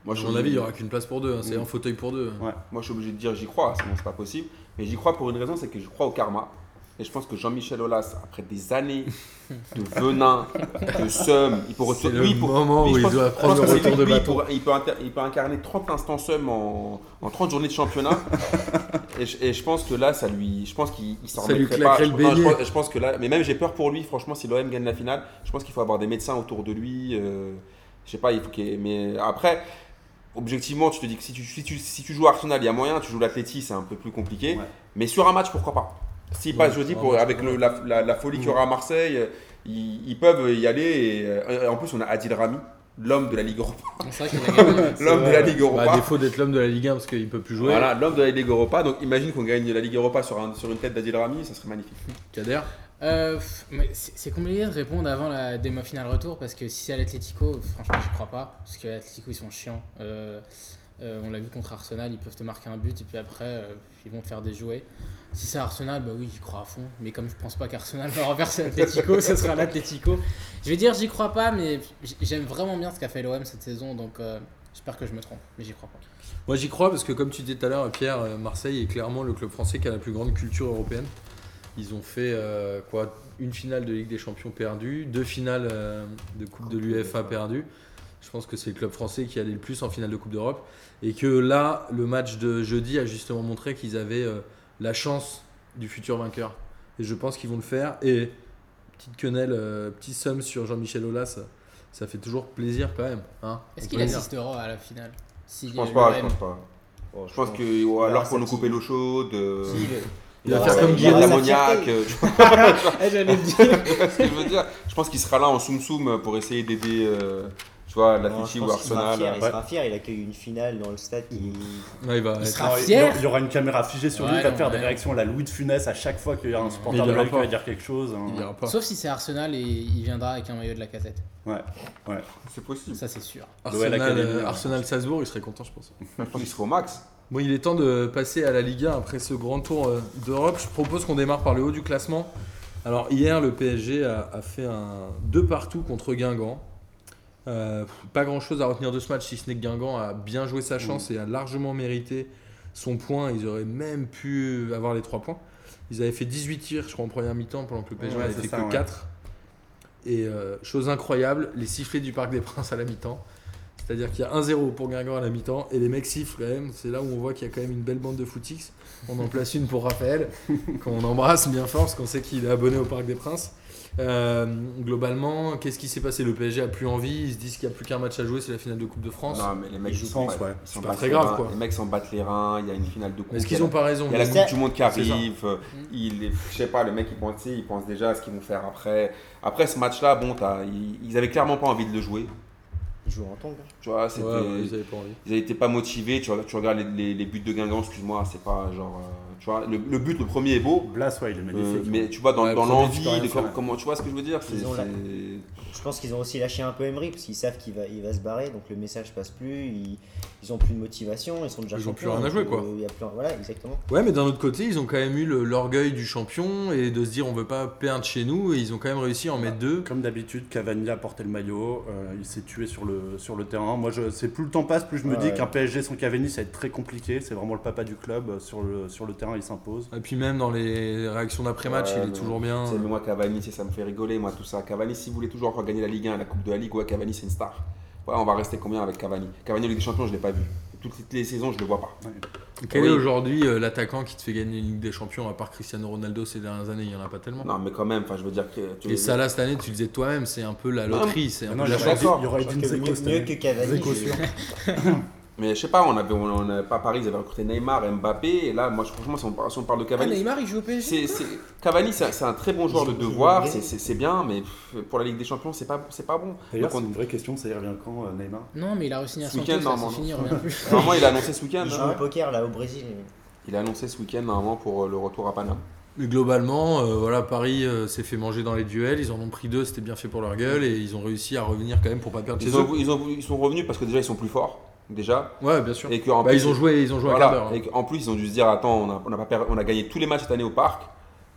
Moi, À je mon avis, il n'y aura qu'une place pour deux. hein. C'est Mm. un fauteuil pour deux. Ouais. Moi, je suis obligé de dire j'y crois, sinon c'est pas possible. Mais j'y crois pour une raison, c'est que je crois au karma. Et je pense que Jean-Michel Aulas, après des années de venin, de seum, il peut retourner. le lui, pour- moment lui, où il doit prendre le retour de lui, il bâton. il, peut inter- il peut incarner 30 instants seum en, en 30 journées de championnat. et, je, et je pense que là, ça lui. Je pense qu'il il s'en remettrait pas. Je, non, je pense, je pense que là. Mais même, j'ai peur pour lui, franchement, si l'OM gagne la finale, je pense qu'il faut avoir des médecins autour de lui. euh, je sais pas, il faut qu'il Mais après. Objectivement, tu te dis que si tu, si tu, si tu joues Arsenal, il y a moyen, tu joues l'Atleti, c'est un peu plus compliqué. Ouais. Mais sur un match, pourquoi pas? S'ils Ouais, passent jeudi, pour, avec le- la, la- la folie qu'il y aura à Marseille, ils, ils peuvent y aller. Et, euh, en plus, on a Adil Rami, l'homme de la Ligue Europa. C'est vrai qu'il a gagné. L'homme de la Ligue Bah, Europa. à défaut d'être l'homme de la Ligue 1 parce qu'il peut plus jouer. Voilà, l'homme de la Ligue Europa. Donc imagine qu'on gagne la Ligue Europa sur, un- sur une tête d'Adil Rami, ça serait magnifique. Kader. Euh, c'est compliqué de répondre avant la démo finale retour parce que si c'est à l'Atletico, franchement, j'y crois pas. Parce que l'Atletico, ils sont chiants. Euh, euh, on l'a vu contre Arsenal, ils peuvent te marquer un but et puis après, euh, ils vont te faire déjouer. Si c'est Arsenal, bah oui, j'y crois à fond. Mais comme je pense pas qu'Arsenal va renverser l'Atletico, ce sera l'Atletico. Je vais dire, j'y crois pas, mais j'aime vraiment bien ce qu'a fait l'OM cette saison. Donc euh, j'espère que je me trompe, mais j'y crois pas. Moi j'y crois parce que comme tu disais tout à l'heure, Pierre, Marseille est clairement le club français qui a la plus grande culture européenne. Ils ont fait quoi une finale de Ligue des Champions perdue, deux finales de Coupe de l'UEFA perdues. Je pense que c'est le club français qui allait le plus en finale de Coupe d'Europe. Et que là, le match de jeudi a justement montré qu'ils avaient euh, la chance du futur vainqueur. Et je pense qu'ils vont le faire. Et petite quenelle, euh, petit somme sur Jean-Michel Aulas, ça, ça fait toujours plaisir quand même. hein, Est-ce qu'il assistera à la finale? Si Je pense pas, l'OM je pense pas. Je pense pense- que alors pour nous couper l'eau chaude, euh, Si, le- Il va aura faire comme Guillaume. l'ammoniac. j'allais le dire. ce que je veux dire Je pense qu'il sera là en soum soum pour essayer d'aider, euh, tu vois, l'Atleti ou Arsenal. fier, il Ouais. sera fier, il accueille une finale dans le stade qui. Ouais, il va Il sera il- fier. Il y aura une caméra figée sur lui, Ouais, il va faire des ouais. réactions à la Louis de Funès à chaque fois qu'il y a un supporter il de l'OM qui va dire quelque chose. hein. il pas. Sauf si c'est Arsenal et il viendra avec un maillot de la casette. Ouais. C'est possible. Ça, c'est sûr. Arsenal, euh, ouais. Arsenal Salzbourg, il serait content, je pense. Je pense qu'il sera au max. Bon, il est temps de passer à la Liga après ce grand tour euh, d'Europe. Je propose qu'on démarre par le haut du classement. Alors, hier, le PSG a, a fait un 2 partout contre Guingamp. Euh, pas grand chose à retenir de ce match, si ce n'est que Guingamp a bien joué sa chance et a largement mérité son point. Ils auraient même pu avoir les 3 points. Ils avaient fait 18 tirs, je crois, en première mi-temps, pendant que le PSG Ouais, n'avait fait ça, que ouais. 4. Et euh, chose incroyable, les sifflets du Parc des Princes à la mi-temps. C'est-à-dire qu'il y a 1-0 pour Guingamp à la mi-temps et les mecs sifflent quand même. C'est là où on voit qu'il y a quand même une belle bande de footix. On en place une pour Raphaël, qu'on embrasse bien fort parce qu'on sait qu'il est abonné au Parc des Princes. Euh, globalement, qu'est-ce qui s'est passé? Le PSG a plus envie. Ils se disent qu'il n'y a plus qu'un match à jouer, c'est la finale de Coupe de France. Non, mais les mecs, Je ils ouais. ils s'en pas très grave, reins. quoi. Les mecs s'en battent les reins. Il y a une finale de coupe. Est-ce qu'ils la- ont pas raison? Il y a la Ils- Coupe du Monde qui C'est arrive. euh, Il est, je sais pas, le mec, il pense, il pense déjà à ce qu'ils vont faire après. Après ce match-là, bon, t'as- ils, ils avaient clairement pas envie de le jouer. Il joue en tongue. hein. Tu vois, c'était, Ouais, ouais, ils avaient pas envie. ils n'étaient pas motivés. Tu, regardes- tu regardes les, les- les buts de Guingamp, excuse-moi, c'est pas genre. euh, tu vois, le, le but, le premier est beau. Blas, ouais, il est euh, magnifique. mais tu vois, dans, Ouais, dans l'envie, comment, tu vois ce que je veux dire? La- Je pense qu'ils ont aussi lâché un peu Emery parce qu'ils savent qu'il va, il va se barrer, donc le message passe plus. Ils, ils ont plus de motivation, ils sont déjà Ils ont plus rien à jouer, quoi. euh, il y a plus- voilà, exactement. Ouais, mais d'un autre côté, ils ont quand même eu l'orgueil du champion et de se dire on veut pas perdre chez nous. Et ils ont quand même réussi à en mettre deux. Comme d'habitude, Cavani a porté le maillot, euh, il s'est tué sur le, sur le terrain. Moi, je, c'est plus le temps passe, plus je me dis ouais. qu'un PSG sans Cavani, ça va être très compliqué. C'est vraiment le papa du club. euh, Sur le, sur le terrain, il s'impose. Et puis même dans les réactions d'après-match, Ouais, il est mais toujours bien. C'est moi Cavani, c'est- ça me fait rigoler moi tout ça. Cavani, si vous voulez toujours encore gagner la Ligue 1, la Coupe de la Ligue, ouais, Cavani c'est une star. Ouais, on va rester combien avec Cavani? Cavani Ligue des Champions, je l'ai pas vu. Toutes les saisons, je le vois pas. Quel Oui. est aujourd'hui euh, l'attaquant qui te fait gagner une Ligue des Champions à part Cristiano Ronaldo ces dernières années? Il y en a pas tellement. Non, mais quand même, enfin, je veux dire que. tu- Et ça là cette année, tu le disais toi-même, c'est un peu la loterie, c'est un Non, peu il y la d'accord. il y aura Je mieux, cette mieux année. que Cavani. Mais je sais pas, on avait, on avait pas Paris, ils avaient recruté Neymar, Mbappé, et là, moi, je- franchement, si on, parle- si on parle de Ah, Cavani, Neymar, il joue au PSG c'est, Cavani, c'est, c'est un très bon joueur de devoir, c'est, bien, mais pour la Ligue des Champions, c'est pas, c'est pas bon. D'ailleurs, c'est on- une vraie question, ça y revient quand, euh, Neymar? Non, mais il a re-signé à Ce Santos, c'est fini, il revient plus. Normalement, il a annoncé ce week-end. Il joue hein. au poker là au Brésil. Il a annoncé ce week-end, normalement, pour euh, le retour à Paname. Mais globalement, euh, voilà, Paris euh, s'est fait manger dans les duels. Ils en ont pris deux, c'était bien fait pour leur gueule. Et ils ont réussi à revenir quand même pour pas perdre ont, ils, ont, ils sont revenus parce que déjà, ils sont plus forts, déjà. Ouais, bien sûr. Et qu'en Bah, plus- ils ont joué, ils ont joué Voilà, un quart d'heure. hein. et qu'en plus, ils ont dû se dire attends, on a, on a pas per- on a gagné tous les matchs cette année au parc.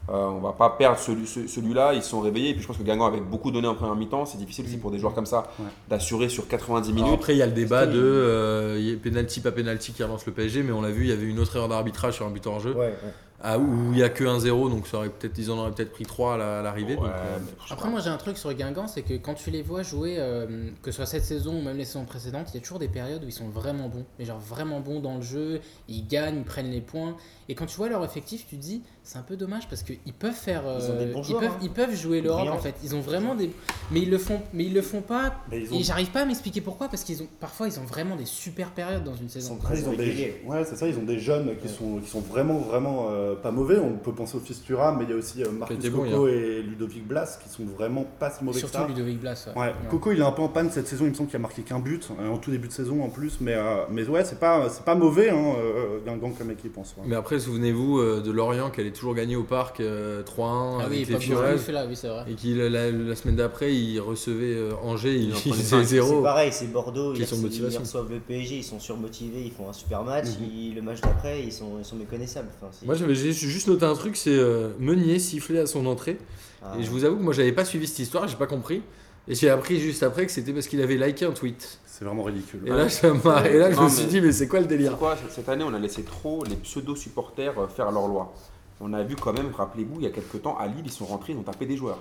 Euh, on va pas perdre celui- ce- celui-là. Ils se sont réveillés. Et puis je pense que Guingamp avait beaucoup donné en première mi-temps. C'est difficile aussi pour des joueurs comme ça Ouais. d'assurer sur 90 Alors minutes. après, il y a le débat de que- euh, il y a penalty, pas penalty qui relance le PSG. Mais on l'a vu, il y avait une autre erreur d'arbitrage sur un but en jeu. Ouais, ouais. Ah, où il y a que 1-0. Donc ça aurait peut-être, ils en auraient peut-être pris 3 à la- à l'arrivée. Ouais, euh, Après, moi j'ai un truc sur Guingamp, c'est que quand tu les vois jouer, euh, que ce soit cette saison ou même les saisons précédentes, il y a toujours des périodes où ils sont vraiment bons. Mais genre vraiment bons dans le jeu, ils gagnent, ils prennent les points. Et quand tu vois leur effectif, tu te dis, c'est un peu dommage parce qu'ils peuvent faire. Ils ont des euh, bons ils, joueurs, peuvent, hein. ils peuvent jouer l'Europe en fait. Ils ont vraiment des. Mais ils le font, mais ils le font pas. Et j'arrive pas à m'expliquer pourquoi, parce qu'ils ont parfois ils ont vraiment des super périodes dans une Ils saison. sont Après, très ils ont des, ouais, c'est ça, ils ont des jeunes qui sont, qui sont vraiment, vraiment euh, pas mauvais. On peut penser au fils Thuram, mais il y a aussi euh, Marcus bon, Coco et Ludovic Blas qui sont vraiment pas si mauvais que Surtout ça. Ludovic Blas. Ouais, Coco il est un peu en panne cette saison, il me semble qu'il a marqué qu'un but, euh, en tout début de saison en plus, mais, euh, mais ouais, c'est pas, c'est pas mauvais, hein, euh, Guingamp comme équipe en soi. Mais après, souvenez-vous euh, de Lorient qui allait toujours gagner au parc euh, 3-1 Ah oui, avec les pas Fiorez. fait là, oui, c'est vrai. Et qui la, la- la semaine d'après, il recevait euh, Angers, il, en il prenaient faisait cinq, C'est 0. pareil, c'est Bordeaux, ils, Question de reço- motivation. ils reçoivent le PSG, ils sont surmotivés, ils font un super match, Mhm. ils- le match d'après, ils sont, ils sont méconnaissables. Enfin, Moi, j'avais j'ai juste noté un truc, c'est euh, Meunier sifflé à son entrée. Ah, Et je vous avoue que moi, j'avais pas suivi cette histoire, j'ai pas compris. Et j'ai appris juste après que c'était parce qu'il avait liké un tweet. C'est vraiment ridicule. Et là, ça m'a- et là je Non, me suis dit, mais c'est quoi le délire quoi cette- année, on a laissé trop les pseudo-supporters euh, faire leur loi. On a vu quand même, rappelez-vous, il y a quelques temps, à Lille, ils sont rentrés, ils ont tapé des joueurs.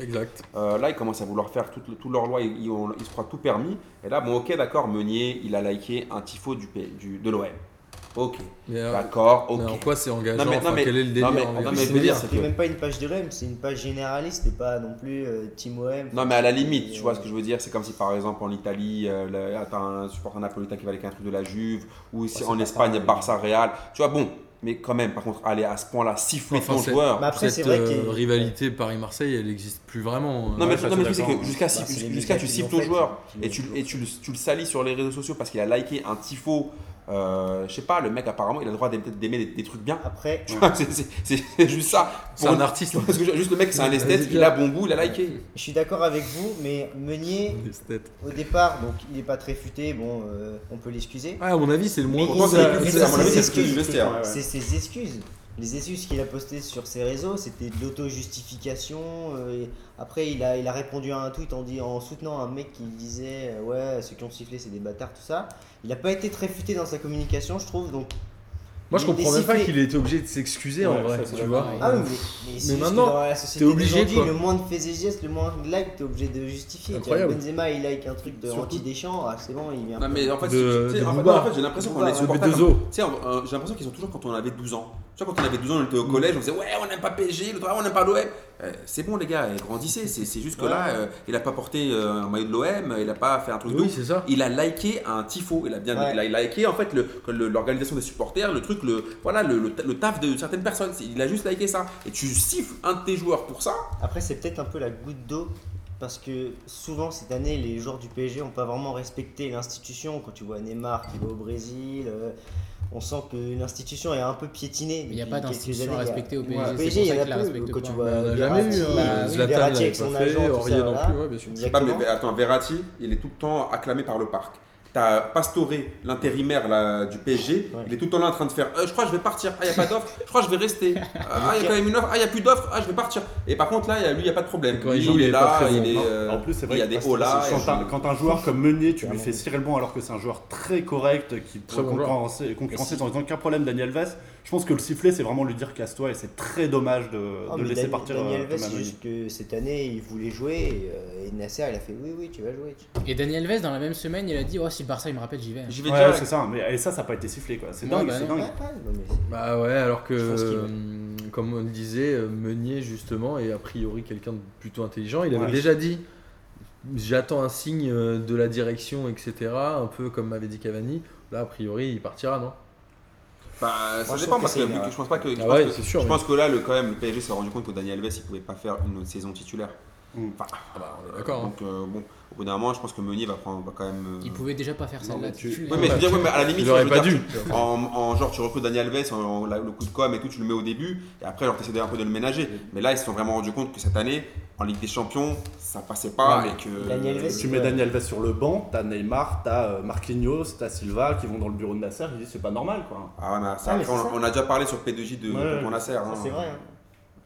Exact. Euh, là, ils commencent à vouloir faire toute, toute leur loi, ils, ils, ont- ils se croient tout permis. Et là, bon, ok, d'accord, Meunier, il a liké un tifo du, de l'OM. Ok, euh, d'accord, ok. mais en quoi c'est engageant? Non, mais- non, Enfin, mais- Quel est le délire non, mais- non, mais C'est je veux dire, délire. c'est C'est même pas une page de l'OM, c'est une page généraliste et pas non plus euh, Team OM. Non, mais à la limite, tu vois euh, ce que je veux dire, c'est comme si par exemple en Italie, euh, t'as un supporter napolitain qui va avec un truc de la Juve, ou si en Espagne. Barça Real. Tu vois, bon, mais quand même, par contre, aller à ce point-là, siffler Enfin, ton joueur. Mais après, Cette c'est vrai euh, rivalité Paris-Marseille, elle n'existe plus vraiment. Non, mais, Ouais, non, mais le c'est truc, c'est d'accord. que jusqu'à Bah, médias tu l'ont ton fait, joueur et tu, fait. et tu, le, tu le salis sur les réseaux sociaux parce qu'il a liké un tifo. Euh, je sais pas, le mec apparemment il a le droit d'aimer des, des trucs bien. Après, c'est- juste ça. C'est Pour- un artiste. Parce que juste le mec c'est un esthète, il a bon goût, il a liké. je suis d'accord avec vous, mais Meunier, au départ, donc il est pas très futé, bon, euh, on peut l'excuser. Ah, à mon avis, c'est le moins. C'est ses excuses. Les excuses qu'il a postées sur ses réseaux, c'était de l'auto-justification. euh, et après, il a, il a répondu à un tweet en, dit, en soutenant un mec qui disait euh, Ouais, ceux qui ont sifflé, c'est des bâtards, tout ça. Il n'a pas été très futé dans sa communication, je trouve. Donc, Moi, je comprends même pas qu'il ait été obligé de s'excuser en Ouais, vrai, ça, c'est tu vois. Ah oui, mais, mais, juste maintenant, dans la société t'es obligé, quoi. le moins de faits et gestes, le moins de likes, t'es obligé de justifier. Incroyable. Benzema, il like un truc de Surtout- anti-Deschamps, ah, c'est bon, il vient. Non mais en fait, en en j'ai l'impression qu'on est on- euh, j'ai l'impression qu'ils sont toujours quand on avait 12 ans. Tu vois, quand on avait 12 ans, on était au collège, on disait ouais, on n'aime pas PSG, le travail, on n'aime pas l'OM. Euh, c'est bon les gars, grandissez. C'est c'est juste que Ouais. là, euh, il a pas porté euh, un maillot de l'OM, il a pas fait un truc de Oui, c'est ça. Il a liké un tifo, il a bien Ouais. il a liké en fait l'organisation des supporters, le truc, le voilà, le, le, le taf de certaines personnes. Il a juste liké ça. Et tu siffles un de tes joueurs pour ça. Après, c'est peut-être un peu la goutte d'eau parce que souvent cette année, les joueurs du PSG n'ont pas vraiment respecté l'institution. Quand tu vois Neymar qui va au Brésil, euh, on sent que l'institution est un peu piétinée. Il n'y a pas d'institution respecter au PSG. PSG, pour il y ça en a peu. Quand tu vois Verratti, eu. hein. Verratti avec son agent, tout Aurier ça, non plus, bien sûr. Attends, Verratti, il est tout le temps acclamé par le parc. T'as Pastore, l'intérimaire là, du PSG, Ouais. il est tout le temps là en train de faire Euh, Je crois que je vais partir. Ah, il n'y a pas d'offre. Je crois que je vais rester. Ah, il y a quand même une offre. Ah, il n'y a plus d'offre. Ah, je vais partir. Et par contre, là, il y a- lui, il n'y a pas de problème. Quand il Lui, joue, il est là, il est. Euh, en plus, c'est vrai il y a des hauts là. Quand, je- quand un joueur comme Meunier, tu lui fais cirer le banc alors que c'est un joueur très correct qui peut bon concurrencer, concurrencer sans aucun problème Daniel Alves, je pense que le sifflet, c'est vraiment lui dire casse-toi et c'est très dommage de, Ah, de laisser partir Daniel euh, Alves, Thomas c'est juste que cette année, il voulait jouer et, euh, et Nasser, il a fait oui, oui, tu vas jouer. Et Daniel Alves, dans la même semaine, il a dit Oh, si le Barça il me rappelle, j'y vais. J'y vais Ouais, c'est ça, mais et ça, ça n'a pas été sifflé quoi. C'est Ouais, dingue, bah c'est dingue. Bah ouais, alors que, euh, comme on le disait, Meunier justement est a priori quelqu'un de plutôt intelligent. Il avait Ouais. déjà dit j'attends un signe de la direction, etc. Un peu comme m'avait dit Cavani. Là, a priori, il partira, non? Bah, ça dépend parce que je pense pas que. je Ah Je pense que là, le, quand même, le PSG s'est rendu compte que Daniel Alves, il pouvait pas faire une autre saison titulaire. Mm. Enfin, Ah bah, on est d'accord. hein. donc euh, bon, au bout d'un moment, je pense que Meunier va prendre, va quand même. euh, Il pouvait déjà pas faire celle-là. mais tu-. Oui, mais je veux dire, ouais, mais à la limite, Il aurait pas dire, dû. En, en genre, tu recrutes Daniel Alves, en, en- la- le coup de com et tout, tu le mets au début, et après, genre, tu un peu de le ménager. Mais là, ils se sont vraiment rendus compte que cette année, en Ligue des Champions, ça passait pas Ouais. et que. Daniel Alves, Tu mets Daniel Alves sur le banc, t'as Neymar, t'as euh, Marquinhos, t'as Silva qui vont dans le bureau de Nasser, ils disent c'est pas normal quoi. Ah ouais, mais ça, Ah, mais après, on, ça. on a déjà parlé sur P2J de, Ouais, de mon Nasser. Ça, hein. c'est vrai. hein.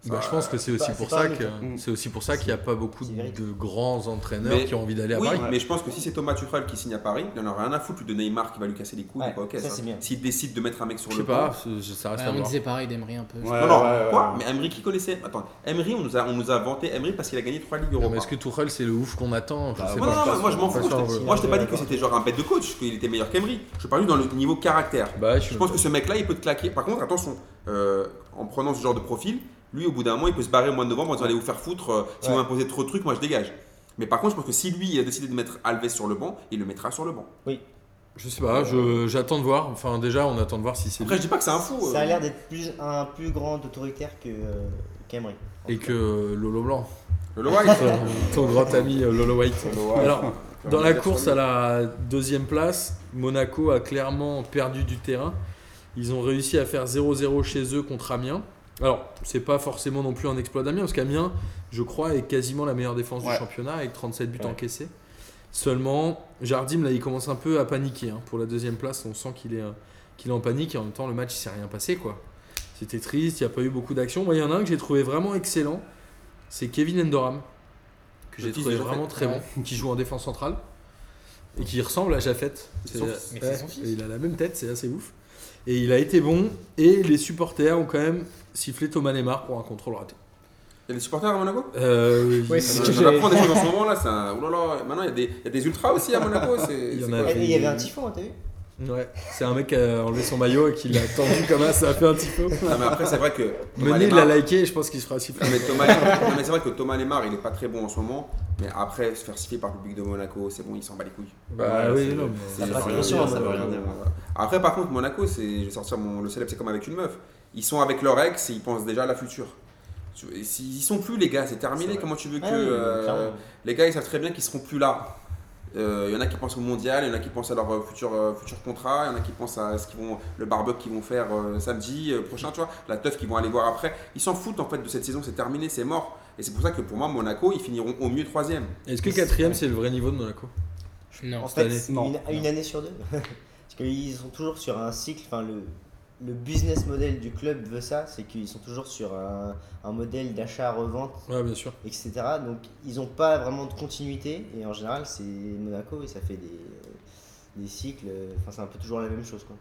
Bah, je pense que c'est aussi Bah, pour ça que c'est aussi pour ça qu'il n'y a pas beaucoup de grands entraîneurs Mais- qui ont envie d'aller à Oui, Paris. mais je pense que si c'est Thomas Tuchel qui signe à Paris, il en aura rien à foutre de Neymar qui va lui casser les couilles. Ouais, quoi, ça. S'il décide de mettre un mec sur Je le sais pas, banc. c'est- ça reste Ouais, à on voir. disait pareil d'Emery un peu. Ouais, non, non, ouais, quoi. Mais Emery qui connaissait Attends, Emery, on nous a, on nous a vanté Emery parce qu'il a gagné 3 Ligues Europa. mais Est-ce que Tuchel c'est le ouf qu'on attend? Je Bah, sais Non, pas. non, non, pas moi je m'en fous. Moi je t'ai pas dit que c'était genre un bête de coach, qu'il était meilleur qu'Emery. Je parle juste dans le niveau caractère. Bah, je, Je pense que ce mec-là, il peut te claquer. Par contre, attention, euh, en prenant ce genre de profil, lui, au bout d'un moment, il peut se barrer au mois de novembre en disant allez vous faire foutre. euh, si vous m'imposez trop de trucs, moi je dégage. Mais par contre, je pense que si lui il a décidé de mettre Alves sur le banc, il le mettra sur le banc. je sais pas, je- j'attends de voir. Enfin, déjà, on attend de voir si c'est Après, lui. je dis pas que c'est un fou. euh. Ça a l'air d'être plus, un plus grand autoritaire que euh, qu'Emery. Et que Lolo Blanc, Le White. ton grand ami euh, Lolo White. Alors, Dans la course à la deuxième place, Monaco a clairement perdu du terrain. Ils ont réussi à faire 0-0 chez eux contre Amiens. Alors, c'est pas forcément non plus un exploit d'Amiens, parce qu'Amiens, je crois, est quasiment la meilleure défense du championnat avec 37 buts Ouais. encaissés. Seulement, Jardim, là, il commence un peu à paniquer. hein. Pour la deuxième place, on sent qu'il est, euh, qu'il est en panique et en même temps, le match, il s'est rien passé. quoi. C'était triste, il n'y a pas eu beaucoup d'action. Moi, il y en a un que j'ai trouvé vraiment excellent, c'est Kevin Endoram, que j'ai trouvé vraiment très bon, qui joue en défense centrale et qui ressemble à Jaffet. C'est son fils. Mais c'est son fils. et Il a la même tête, c'est assez ouf. Et il a été bon, et les supporters ont quand même sifflé Thomas Lemar pour un contrôle raté. Il y a des supporters à Monaco? Euh, Ouais, il- c'est ce que apprend des choses en ce moment là. c'est Un... Oh là là, maintenant il y, a des... il y a des ultras aussi à Monaco. Il y en c'est a quoi? fait- Et il y avait un typhon, t'as vu? Ouais, c'est un mec qui a enlevé son maillot et qui l'a tendu comme ça, ça a fait un petit peu. Non, mais après, c'est vrai que. Thomas Mené, il Lemar- l'a liké et je pense qu'il se fera siffler. Non, mais, Thomas... non, mais c'est vrai que Thomas Lemar, il est pas très bon en ce moment. Mais après, se faire siffler par le public de Monaco, c'est bon, il s'en bat les couilles. Bah Ouais, oui, non, mais- C'est- Ça c'est- ça veut rien dire. Après, par contre, Monaco, c'est, je vais sortir mon, le célèbre, c'est comme avec une meuf. Ils sont avec leur ex et ils pensent déjà à la future. Y sont plus, les gars, c'est terminé. Comment tu veux que. Ah oui, euh, les gars, ils savent très bien qu'ils seront plus là. Euh, Il y en a qui pensent au mondial, il y en a qui pensent à leur euh, futur, euh, futur contrat, il y en a qui pensent à ce qu'ils vont, le barbecue qu'ils vont faire euh, samedi euh, prochain, tu vois, la teuf qu'ils vont aller voir après. Ils s'en foutent en fait de cette saison, c'est terminé, c'est mort. Et c'est pour ça que pour moi, Monaco, ils finiront au mieux troisième. Est-ce que quatrième, c'est le vrai niveau de Monaco? Non. En fait, année. Non. une, une année sur deux. Parce qu'ils sont toujours sur un cycle, enfin le, le business model du club veut ça, c'est qu'ils sont toujours sur un, un modèle d'achat-revente, Ouais, bien sûr. etc. Donc ils n'ont pas vraiment de continuité, et en général c'est Monaco, et ça fait des, des cycles, enfin c'est un peu toujours la même chose. Quoi.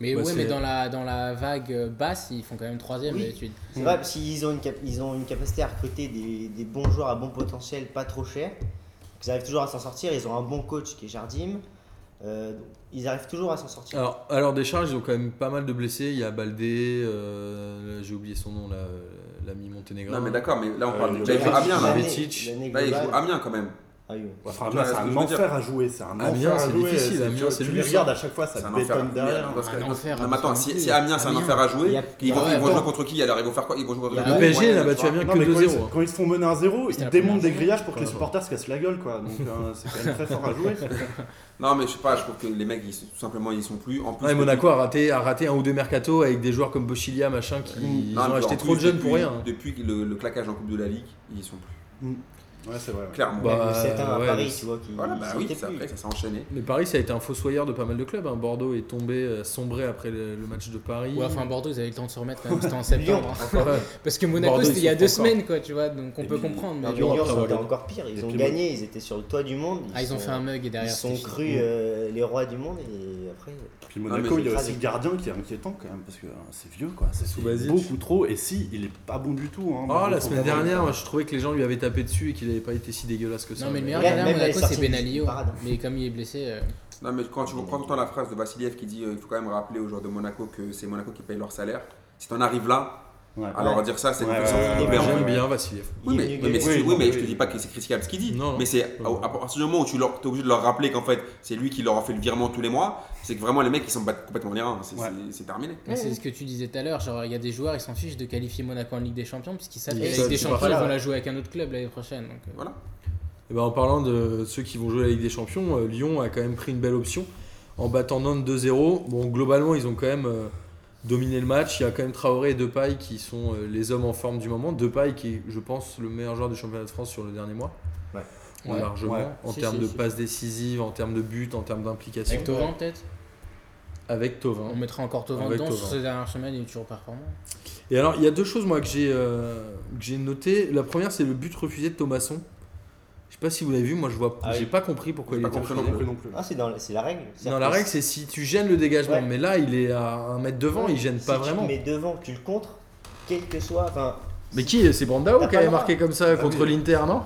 Mais Ouais, ouais, mais dans la, dans la vague basse, ils font quand même troisième Oui. d'habitude. C'est vrai, parce qu'ils ont, une cap- ils ont une capacité à recruter des, des bons joueurs à bon potentiel, pas trop chers. Ils arrivent toujours à s'en sortir, ils ont un bon coach qui est Jardim. Euh, ils arrivent toujours à s'en sortir. Alors, à leur décharge, ils ont quand même pas mal de blessés. Il y a Baldé, euh, j'ai oublié son nom, là, euh, l'ami monténégrin. Non, mais d'accord, mais là on parle le de. Là, il joue Betis. Amiens, là. L'année- L'année- l'année Là, il joue Amiens quand même. Ah. Enfin, là, c'est un enfer à jouer, c'est un Amiens, enfer à c'est jouer. difficile, c'est- Amiens, tu- c'est sang. regardes à chaque fois, ça bétonne derrière. Non, attends, si. Amiens c'est un Amiens. enfer à jouer, ils vont, Ouais, ils vont jouer contre qui? Alors ils vont faire quoi? Ils vont jouer contre Le PSG, a tu. Amiens Non, que mais quand 2-0. ils, hein. quand ils se font mener 1-0, C'était ils démontent des grillages pour que les supporters se cassent la gueule, quoi. Donc euh, c'est quand même très fort à jouer. Non, mais je sais pas, je trouve que les mecs, ils, sont- tout simplement, ils sont plus. En plus, Ouais, Monaco a raté, a raté un ou deux mercato avec des joueurs comme Bochilia, machin, qui ils Non, ont acheté trop de jeunes pour rien. Depuis le, le claquage en Coupe de la Ligue, ils y sont plus. Ouais, c'est vrai. Clairement. Bah, le 7 à ouais, Paris, tu vois, qui voilà, ils bah oui, c'est plus. après, ça s'est enchaîné. Mais Paris, ça a été un fossoyeur de pas mal de clubs. hein. Bordeaux est tombé, euh, sombré après le, le match de Paris. Ouais, enfin Bordeaux, ils avaient le temps de se remettre quand même, c'était en septembre. hein. Parce que Monaco, c'était il y a ils deux semaines, quoi, tu vois, donc on Et peut puis- comprendre. Mais Lyon, c'était encore pire. Ils ont gagné, ils étaient sur le toit du monde. Ah, ils ont sont- fait un mug et Ils derrière. sont c'était crus euh, les rois du monde et après. Puis Monaco, il y a c'est aussi le gardien qui est inquiétant quand même, parce que euh, c'est vieux, quoi. C'est beaucoup trop. Et si, il est pas bon du tout. Hein, Oh, je la semaine dernière, je trouvais que les gens lui avaient tapé dessus et qu'il avait pas été si dégueulasse que ça. Non, mais le meilleur gardien à Monaco, c'est Benalio. Mais comme il est blessé, euh, Non, mais quand tu reprends tout le temps la phrase de Vassiliev qui dit euh, il faut quand même rappeler aux joueurs de Monaco que c'est Monaco qui paye leur salaire. Si t'en arrives là, Ouais. Alors dire ça, c'est Ouais, une ouais, ouais, ouais, J'aime bien Vassiliev. Oui, mais, oui, mais, Oui, oui, mais oui, je te dis pas que c'est critiquable ce qu'il dit, Non, non. mais c'est à, à partir du moment où tu leur, es obligé de leur rappeler qu'en fait c'est lui qui leur a fait le virement tous les mois, c'est que vraiment les mecs ils s'en battent complètement les reins, c'est Ouais. terminé. Mais c'est ce que tu disais tout à l'heure, genre il y a des joueurs, ils s'en fichent de qualifier Monaco en Ligue des Champions puisqu'ils savent que la Ligue des qu'ils Champions, ils vont la jouer avec un autre club l'année prochaine. Donc, euh, Voilà. Et ben, en parlant de ceux qui vont jouer la Ligue des Champions, euh, Lyon a quand même pris une belle option en battant Nantes 2-0. Bon, globalement, ils ont quand même dominé le match. Il y a quand même Traoré et Depay qui sont euh, les hommes en forme du moment. Depay qui est, je pense, le meilleur joueur du championnat de France sur le dernier mois. Ouais. Ouais, largement. Ouais. En Si, termes si, de si. passes décisives, en termes de buts, en termes d'implication. Avec Thauvin peut-être? Avec Thauvin. On mettra encore Avec dedans Thauvin. sur ces dernières semaines, il est toujours performant. Et alors, il y a deux choses, moi, que j'ai euh, que j'ai notées. La première, c'est le but refusé de Thomasson. Je sais pas si vous l'avez vu, moi, je vois, Ah j'ai oui. pas compris pourquoi il pas était compris non plus. non plus. Ah, c'est dans la- c'est la règle. Non, la règle, c'est si tu gênes le dégagement. Ouais. Mais là, il est à un mètre devant, il gêne si pas tu vraiment. mets devant, tu le contres, quel que soit. Enfin, Mais qui C'est Brandao qui avait marqué comme ça contre oui. l'Inter, non?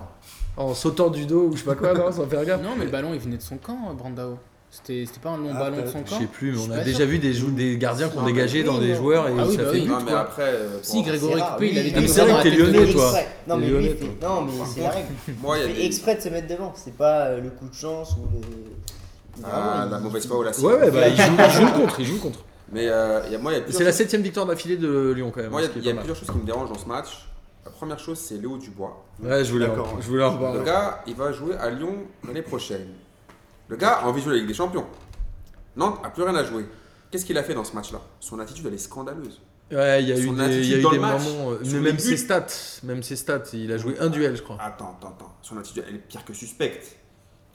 En sautant du dos ou je sais pas quoi, non Sans faire gaffe Non, mais le ballon il venait de son camp, Brandao. C'était c'était pas un long Ah, ballon de son Je camp sais plus, mais Je on a déjà vu des, des gardiens qui ont Non, dégagé dans des joueurs et Ah oui, ça bah fait oui. but, Non, mais après, euh, Si, Grégory Coupé, il avait Ah, des c'est vrai que la t'es lyonnais, toi. Non, mais lui, fait- non, mais c'est la règle. il fait exprès de se mettre devant. C'est pas euh, le coup de chance ou le. Ah, la il- mauvaise foul, là. c'est- Ouais, ouais, bah, il, joue, le contre, il joue le contre. Mais euh, moi, C'est la septième victoire d'affilée de Lyon quand même. moi, il y a- il y a plusieurs choses qui me dérangent dans ce match. La première chose, c'est Léo Dubois. Ouais, je voulais, je voulais en Le reparler. gars, il va jouer à Lyon l'année prochaine. Le gars a envie de jouer la Ligue des Champions. Nantes a plus rien à jouer. Qu'est-ce qu'il a fait dans ce match-là? Son attitude, elle est scandaleuse. Ouais, il y a eu des, y attitude a eu dans des le match, moments. euh, mais même ses stats, même ses stats, il a joué un duel, je crois. Attends, attends, attends. Son attitude, elle est pire que suspecte.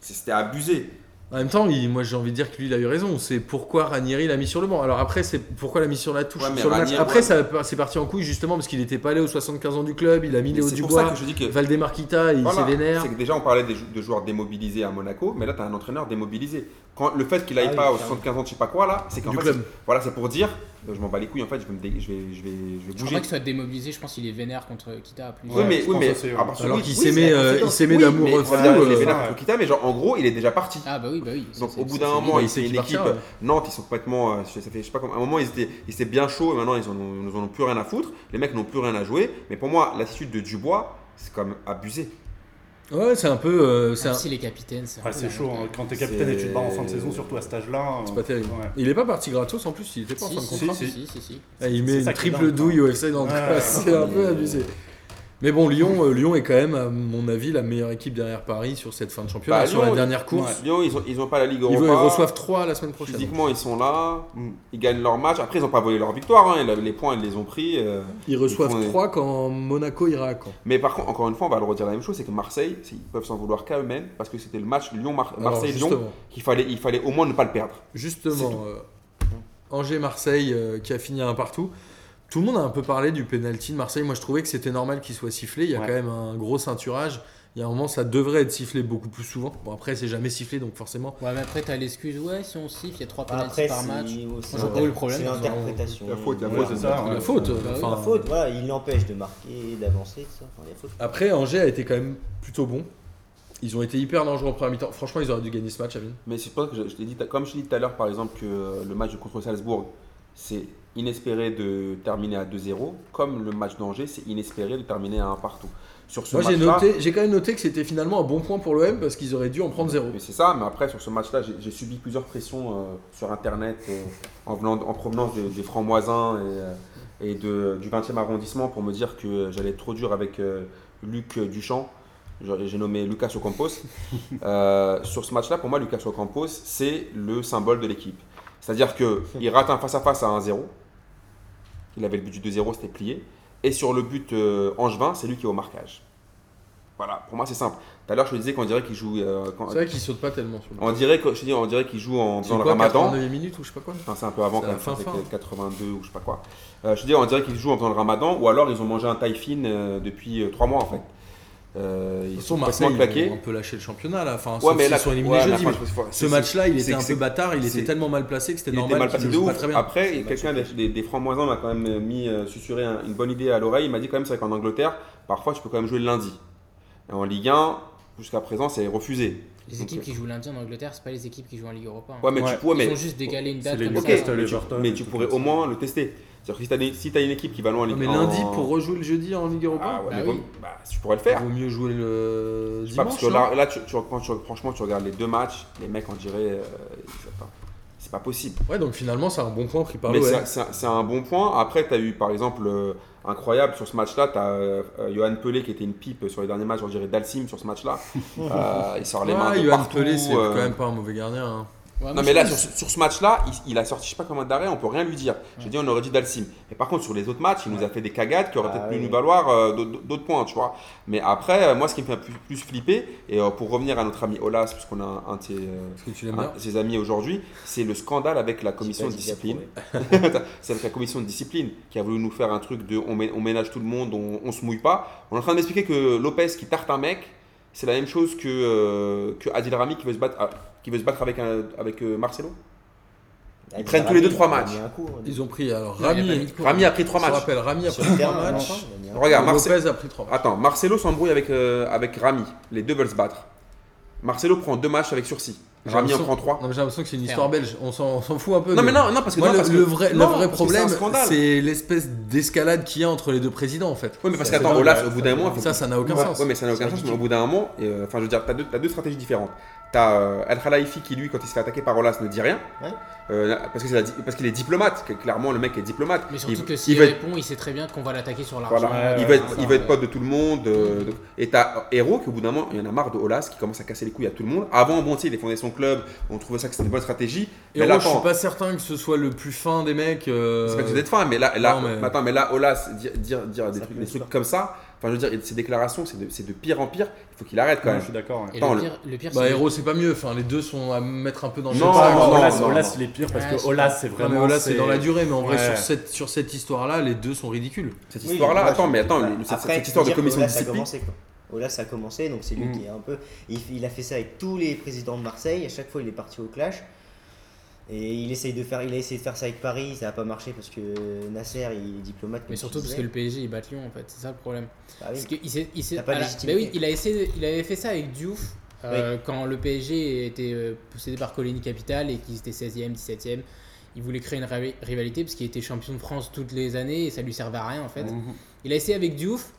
C'est- C'était abusé. En même temps, il- moi j'ai envie de dire que lui il a eu raison. C'est pourquoi Ranieri l'a mis sur le banc. Alors après, c'est pourquoi l'a mis sur la touche. Ouais, le match. Après, ouais. c'est parti en couille justement parce qu'il n'était pas allé aux 75 ans du club. Il a mis Léo Dubois, que Valdemar Kita, il Voilà, s'est vénère. C'est que déjà, on parlait de joueurs démobilisés à Monaco, mais là, tu as un entraîneur démobilisé. Quand, le fait qu'il aille Ah oui, pas aux clairement. 75 ans, je sais pas quoi, là, c'est qu'en fait, voilà, c'est pour dire, je m'en bats les couilles, en fait, je vais, me dé- je vais, je vais, je vais Je crois bouger. pas qu'il soit démobilisé, je pense qu'il est vénère contre Kita à plus. Oui, Ouais, mais, oui, mais ouais. à partir Alors oui, qu'il oui, s'aimait, euh, oui, d'amour mais fou, il est euh, vénère ouais. contre Kita, mais genre, en gros, il est déjà parti. Ah bah oui, bah oui. Donc au bout d'un moment, il qu'il une équipe. Nantes, ils sont complètement. euh, Ça fait, je sais pas comment. À un moment, ils étaient, ils étaient bien chauds et maintenant, ils en ont, ils en ont plus rien à foutre. Les mecs n'ont plus rien à jouer. Mais pour moi, l'attitude de Dubois, c'est quand même abusé. Ouais, c'est un peu. euh, c'est un- si les capitaines, c'est un Ouais, peu c'est chaud. hein. quand t'es capitaine et que tu te bats en fin de saison, surtout à cet âge-là. C'est pas terrible. Ouais. Il est pas parti gratos en plus, il était pas en fin de si, contrat. si, si, si, si. Ah, il met une triple dingue, douille quoi. au FC dans le ouais. c'est un peu abusé. Mais bon, Lyon, euh, Lyon est quand même, à mon avis, la meilleure équipe derrière Paris sur cette fin de championnat, Bah, sur Lyon, la dernière course. Lyon, ils ont, ils ont pas la Ligue Europa. ils reçoivent 3 la semaine prochaine. Physiquement, ils sont là. Ils gagnent leur match. Après, ils n'ont pas volé leur victoire. hein. Les points, ils les ont pris. euh. Ils reçoivent Ils font- 3 quand Monaco ira à Caen. Mais par contre, encore une fois, on va le redire la même chose c'est que Marseille, ils peuvent s'en vouloir qu'à eux-mêmes parce que c'était le match Lyon-Marseille-Lyon qu'il fallait, il fallait au moins ne pas le perdre. Justement euh, Angers-Marseille qui a fini à un partout. Tout le monde a un peu parlé du penalty de Marseille. Moi, je trouvais que c'était normal qu'il soit sifflé. Il y a Ouais. quand même un gros ceinturage. Il y a un moment, ça devrait être sifflé beaucoup plus souvent. Bon, après, c'est jamais sifflé, donc forcément. Ouais, mais après, t'as l'excuse, ouais, si on siffle, il y a 3 pénaltys Après, par match. Moi, pas où le problème. c'est l'interprétation. La faute, la Ouais, faute, c'est ça. la faute. Bah enfin, La faute, voilà, il l'empêche de marquer, d'avancer, tout ça. Enfin. Après, Angers a été quand même plutôt bon. Ils ont été hyper dangereux en première mi-temps. Franchement, ils auraient dû gagner ce match, Amine. Mais c'est pour ça que je, je t'ai dit, comme je t'ai dit tout à l'heure, par exemple, que euh, le match contre Salzbourg, c'est inespéré de terminer à 2-0, comme le match d'Angers, c'est inespéré de terminer à 1 partout. Sur ce Moi, j'ai match-là, noté, j'ai quand même noté que c'était finalement un bon point pour l'OM parce qu'ils auraient dû en prendre zéro. mais c'est ça, mais après, sur ce match-là, j'ai- subi plusieurs pressions euh, sur Internet euh, en, venant, en provenance des, des francs-moisins et, euh, et de, du 20e arrondissement pour me dire que j'allais être trop dur avec euh, Luc Duchamp. J'ai nommé Lucas Ocampos. Euh, sur ce match-là, pour moi, Lucas Ocampos, c'est le symbole de l'équipe. C'est-à-dire qu'il rate un face-à-face à 1-0. Il avait le but du 2-0, c'était plié. Et sur le but euh, Angevin, c'est lui qui est au marquage. Voilà, pour moi, c'est simple. Tout à l'heure, je te disais qu'on dirait qu'il joue. euh, quand- C'est vrai qu'ils sautent pas tellement sur le on dirait que je dis, on dirait qu'il joue en dans le quoi, Ramadan. 89 minutes ou je sais pas quoi. Enfin, c'est un peu avant quand même, fin, fin. 82 ou je sais pas quoi. Euh, je te dis, on dirait qu'ils jouent en faisant le Ramadan, ou alors ils ont mangé un taille fine euh, depuis 3 mois en fait. Euh, ils sont complètement ils claqués. ont un peu lâché le championnat là. Enfin, Ouais, sauf mais s'ils là, sont éliminés ouais, jeudi. faut- Ce match-là, il était un peu bâtard. Il était tellement mal placé que c'était Il était normal mal qu'il placé ne de joue pas ouf. très bien. Après, quelqu'un des, des, des francs-moisins m'a quand même mis, euh, susurré un- une bonne idée à l'oreille. Il m'a dit quand même, c'est vrai qu'en Angleterre, parfois tu peux quand même jouer le lundi. Et en Ligue 1, jusqu'à présent, c'est refusé. Les équipes euh, qui jouent lundi en Angleterre, c'est pas les équipes qui jouent en Ligue Europa. hein. Ouais, mais Ouais. tu pourrais, Ils ont juste décalé une date comme ça. Mais tu, pourrais au moins le tester. C'est-à-dire que si t'as des- si t'as une équipe qui va loin en Ouais, Ligue mais en- lundi, pour rejouer le jeudi en Ligue Europa, Ah ouais, Bah mais oui. bon, bah, tu pourrais le faire. il vaut mieux jouer le Je sais pas, dimanche. parce que là, là tu, tu- quand tu- franchement, tu regardes les deux matchs, les mecs, on dirait. euh, c'est pas- possible. Ouais, donc finalement, c'est un bon point pris par Mais c'est- un bon point. Après, tu as eu par exemple, euh, incroyable sur ce match-là, tu as Johan Pelé qui était une pipe sur les derniers matchs, on dirait Dalsim sur ce match-là. Euh, il sort les mains de Johan partout. Pelé, c'est euh, quand même pas un mauvais gardien. hein. Ouais, Non mais là sur, sur ce match-là, il, il a sorti je sais pas combien d'arrêts, on peut rien lui dire. J'ai dit on aurait dit Dalsim. Mais par contre sur les autres matchs, il nous a fait des cagades qui auraient Ah peut-être pu oui. nous valoir euh, d'autres points, tu vois. Mais après, euh, moi ce qui me fait plus, plus flipper, et euh, pour revenir à notre ami Olas, puisqu'on a un, de ses, euh, un amis aujourd'hui, c'est le scandale avec la commission de discipline. c'est avec la commission de discipline qui a voulu nous faire un truc de on, mé- on ménage tout le monde, on, on se mouille pas. On est en train de m'expliquer que Lopez qui tarte un mec, c'est la même chose que, que Adil Rami qui veut se battre, ah, qui veut se battre avec, un- avec euh, Marcelo. Ils prennent tous les deux, trois matchs. coup, hein. Ils ont pris alors Rami. Rami a pris trois Je matchs. rappelle, Rami a pris le 3 terrain, matchs. Regarde, Marce- Lopez a pris 3 matchs. Attends, Marcelo s'embrouille avec, euh, avec Rami. Les deux veulent se battre. Marcelo prend deux matchs avec sursis. Rami en prend trois. Non, mais j'ai l'impression que c'est une histoire belge. On s'en fout un peu. Non mais non, non parce que Moi, non, le, parce que- le vrai, non, le vrai problème, c'est l'espèce d'escalade qu'il y a entre les deux présidents en fait. Oui, mais parce qu'attends, au bout d'un moment, Ça, ça n'a aucun sens. Ouais, mais ça n'a aucun sens. Mais au bout d'un moment, euh, enfin, je veux dire, t'as deux, t'as deux stratégies différentes. T'as euh, El Khalifi qui, lui, quand il se fait attaquer par Olas, ne dit rien. Ouais. Euh, parce qu'il est diplomate. que Clairement, le mec est diplomate. Mais surtout il, que il s'il veut être- répond, il sait très bien qu'on va l'attaquer sur l'argent. Voilà. Ouais, il ouais, veut être, il être pote de tout le monde. euh, donc- et t'as Hero qui, au bout d'un moment, il y en a marre de Olas qui commence à casser les couilles à tout le monde. Avant, bon, il défendait son club. On trouvait ça que c'était une bonne stratégie. Et mais là, là, je suis pas certain que ce soit le plus fin des mecs. euh, c'est pas que vous êtes fin, mais là, là, non, mais- attends, mais là, Olas, dire, dire, dire des, trucs, des comme ça, enfin, je veux dire, ces déclarations, c'est de, c'est de pire en pire. Il faut qu'il arrête quand même. je suis d'accord. ouais. Le pire, le pire Bah, c'est Héros, c'est pas mieux. Enfin, les deux sont à mettre un peu dans le Non, Pas, non, Olas, non, Olas, non. il est pire parce Ouais, que c'est Olas, c'est vraiment. là, c'est dans la durée, mais en vrai, sur cette, sur cette histoire-là, les deux sont ridicules. Cette Oui, histoire-là, moi, attends, mais attends, bah, cette, après, cette histoire de commission de discipline. Olas a commencé, donc c'est lui Mm. qui est un peu. Il, il a fait ça avec tous les présidents de Marseille. À chaque fois, il est parti au clash. Et il essaye de faire, il a essayé de faire ça avec Paris, ça n'a pas marché parce que Nasser il est diplomate. Mais surtout parce que le PSG il bat Lyon en fait, c'est ça le problème. Bah oui. Parce qu'il s'est- il pas la- bah oui, il a essayé, il avait fait ça avec Diouf euh, quand le PSG était euh, possédé par Coligny Capital et qu'ils étaient 16e, 17e. Il voulait créer une riva- rivalité parce qu'il était champion de France toutes les années et ça lui servait à rien en fait. Mhm. Il a essayé avec Diouf.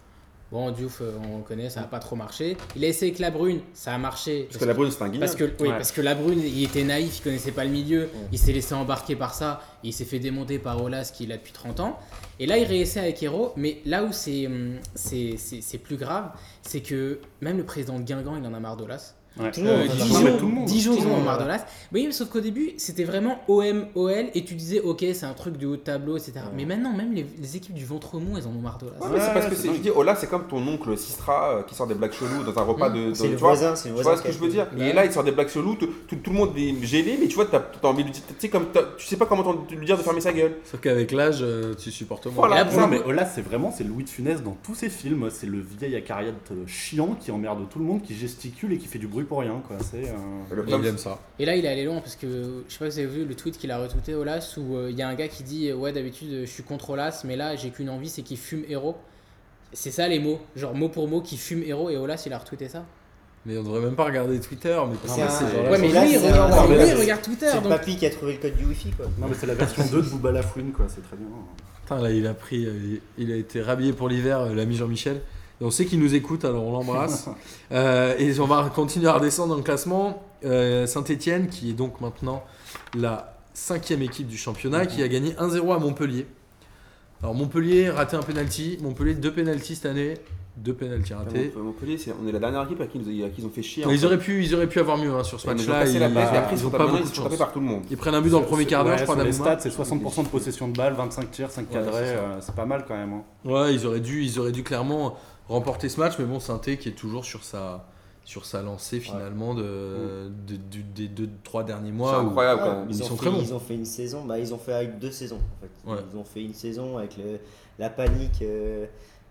Bon, Diouf, euh, on connaît, ça n'a pas trop marché. Il a essayé avec La Brune, ça a marché. Parce que la brune, c'est un guignol. Parce que, oui, Ouais. parce que la Brune, il était naïf, il connaissait pas le milieu, il s'est laissé embarquer par ça, et il s'est fait démonter par Olas qui est là depuis 30 ans. Et là, il réessaie avec Hero, mais là où c'est hum, c'est- c'est c'est plus grave, c'est que même le président de Guingamp, il en a marre d'Olas. Ouais. Tout le monde Euh, Dijon, tout le monde. Dijon, Tout ils le en ont monde, marre ouais. d'Olas. Oui, mais sauf qu'au début, c'était vraiment OM, OL, et tu disais, ok, c'est un truc du haut de tableau, etc. Mais maintenant, même les, les équipes du ventre mou, elles en ont marre d'Olas. Ouais, mais c'est Ouais, parce que c'est je dis, oh là, c'est comme ton oncle Sistra euh, qui sort des blagues cheloues dans un repas de. C'est de- le tu vois voisin, c'est le Tu voisin. vois ce que je veux dire? Ouais. Et là, il sort des blagues cheloues, tout, le monde est gêné, mais tu vois, t'as as envie de lui dire, tu sais, comme t'as- tu sais pas comment lui dire de fermer sa gueule. Sauf qu'avec l'âge, euh, tu supportes moins. Voilà. Mais Olas, c'est vraiment c'est Louis de Funès dans tous ses films. C'est le vieil acariate euh, chiant qui emmerde tout le monde, qui gesticule et qui fait du bruit pour rien. Quoi. C'est, euh, Le il aime ça. Et là, il est allé loin parce que je sais pas si vous avez vu le tweet qu'il a retweeté Olas où euh, il y a un gars qui dit Ouais, d'habitude, je suis contre Olas, mais là, j'ai qu'une envie, c'est qu'il fume héros. C'est ça les mots, genre mot pour mot, qui fume héros et Olas, il a retweeté ça. Mais on devrait même pas regarder Twitter. Mais C'est mais un- Ouais, mais lui, il regarde, lui, il Twitter. C'est Donc... papy qui a trouvé le code du wifi quoi. Non, mais c'est la version 2 de Booba la Fouine, quoi. C'est très bien. Putain, là, il a pris, euh, il a été rhabillé pour l'hiver, l'ami Jean-Michel. Et on sait qu'il nous écoute, alors on l'embrasse. Euh, et on va continuer à redescendre dans le classement. Euh, Saint-Etienne, qui est donc maintenant la cinquième équipe du championnat, qui a gagné 1-0 à Montpellier. Alors Montpellier raté un penalty. Montpellier deux penalties cette année, deux penalties ratés. Montpellier, c'est- on est la dernière équipe à qui, nous- à qui ils ont fait chier. Ils fait. auraient pu, ils auraient pu avoir mieux hein, sur ce match-là. Ils, place, et après, ils ils ont sont pas tapés- beaucoup ils de sont tapés chance. par tout le monde. Ils prennent un but dans le premier quart d'heure, Ouais, je crois, sur les stats, c'est 60% de possession de balle, 25 tirs, 5 Ouais, cadrés. c'est euh, c'est pas mal quand même. hein. Ouais, ils auraient dû, ils auraient dû clairement remporter ce match, mais bon, Sainté qui est toujours sur sa, sur sa lancée finalement de, de- du- des deux, trois derniers C'est mois. où- incroyable Ouais, quand même. ils ils, ont sont fait, très bons. ils ont fait une saison, bah, ils ont fait avec deux saisons en fait. Ouais. Ils ont fait une saison avec le- la panique, euh,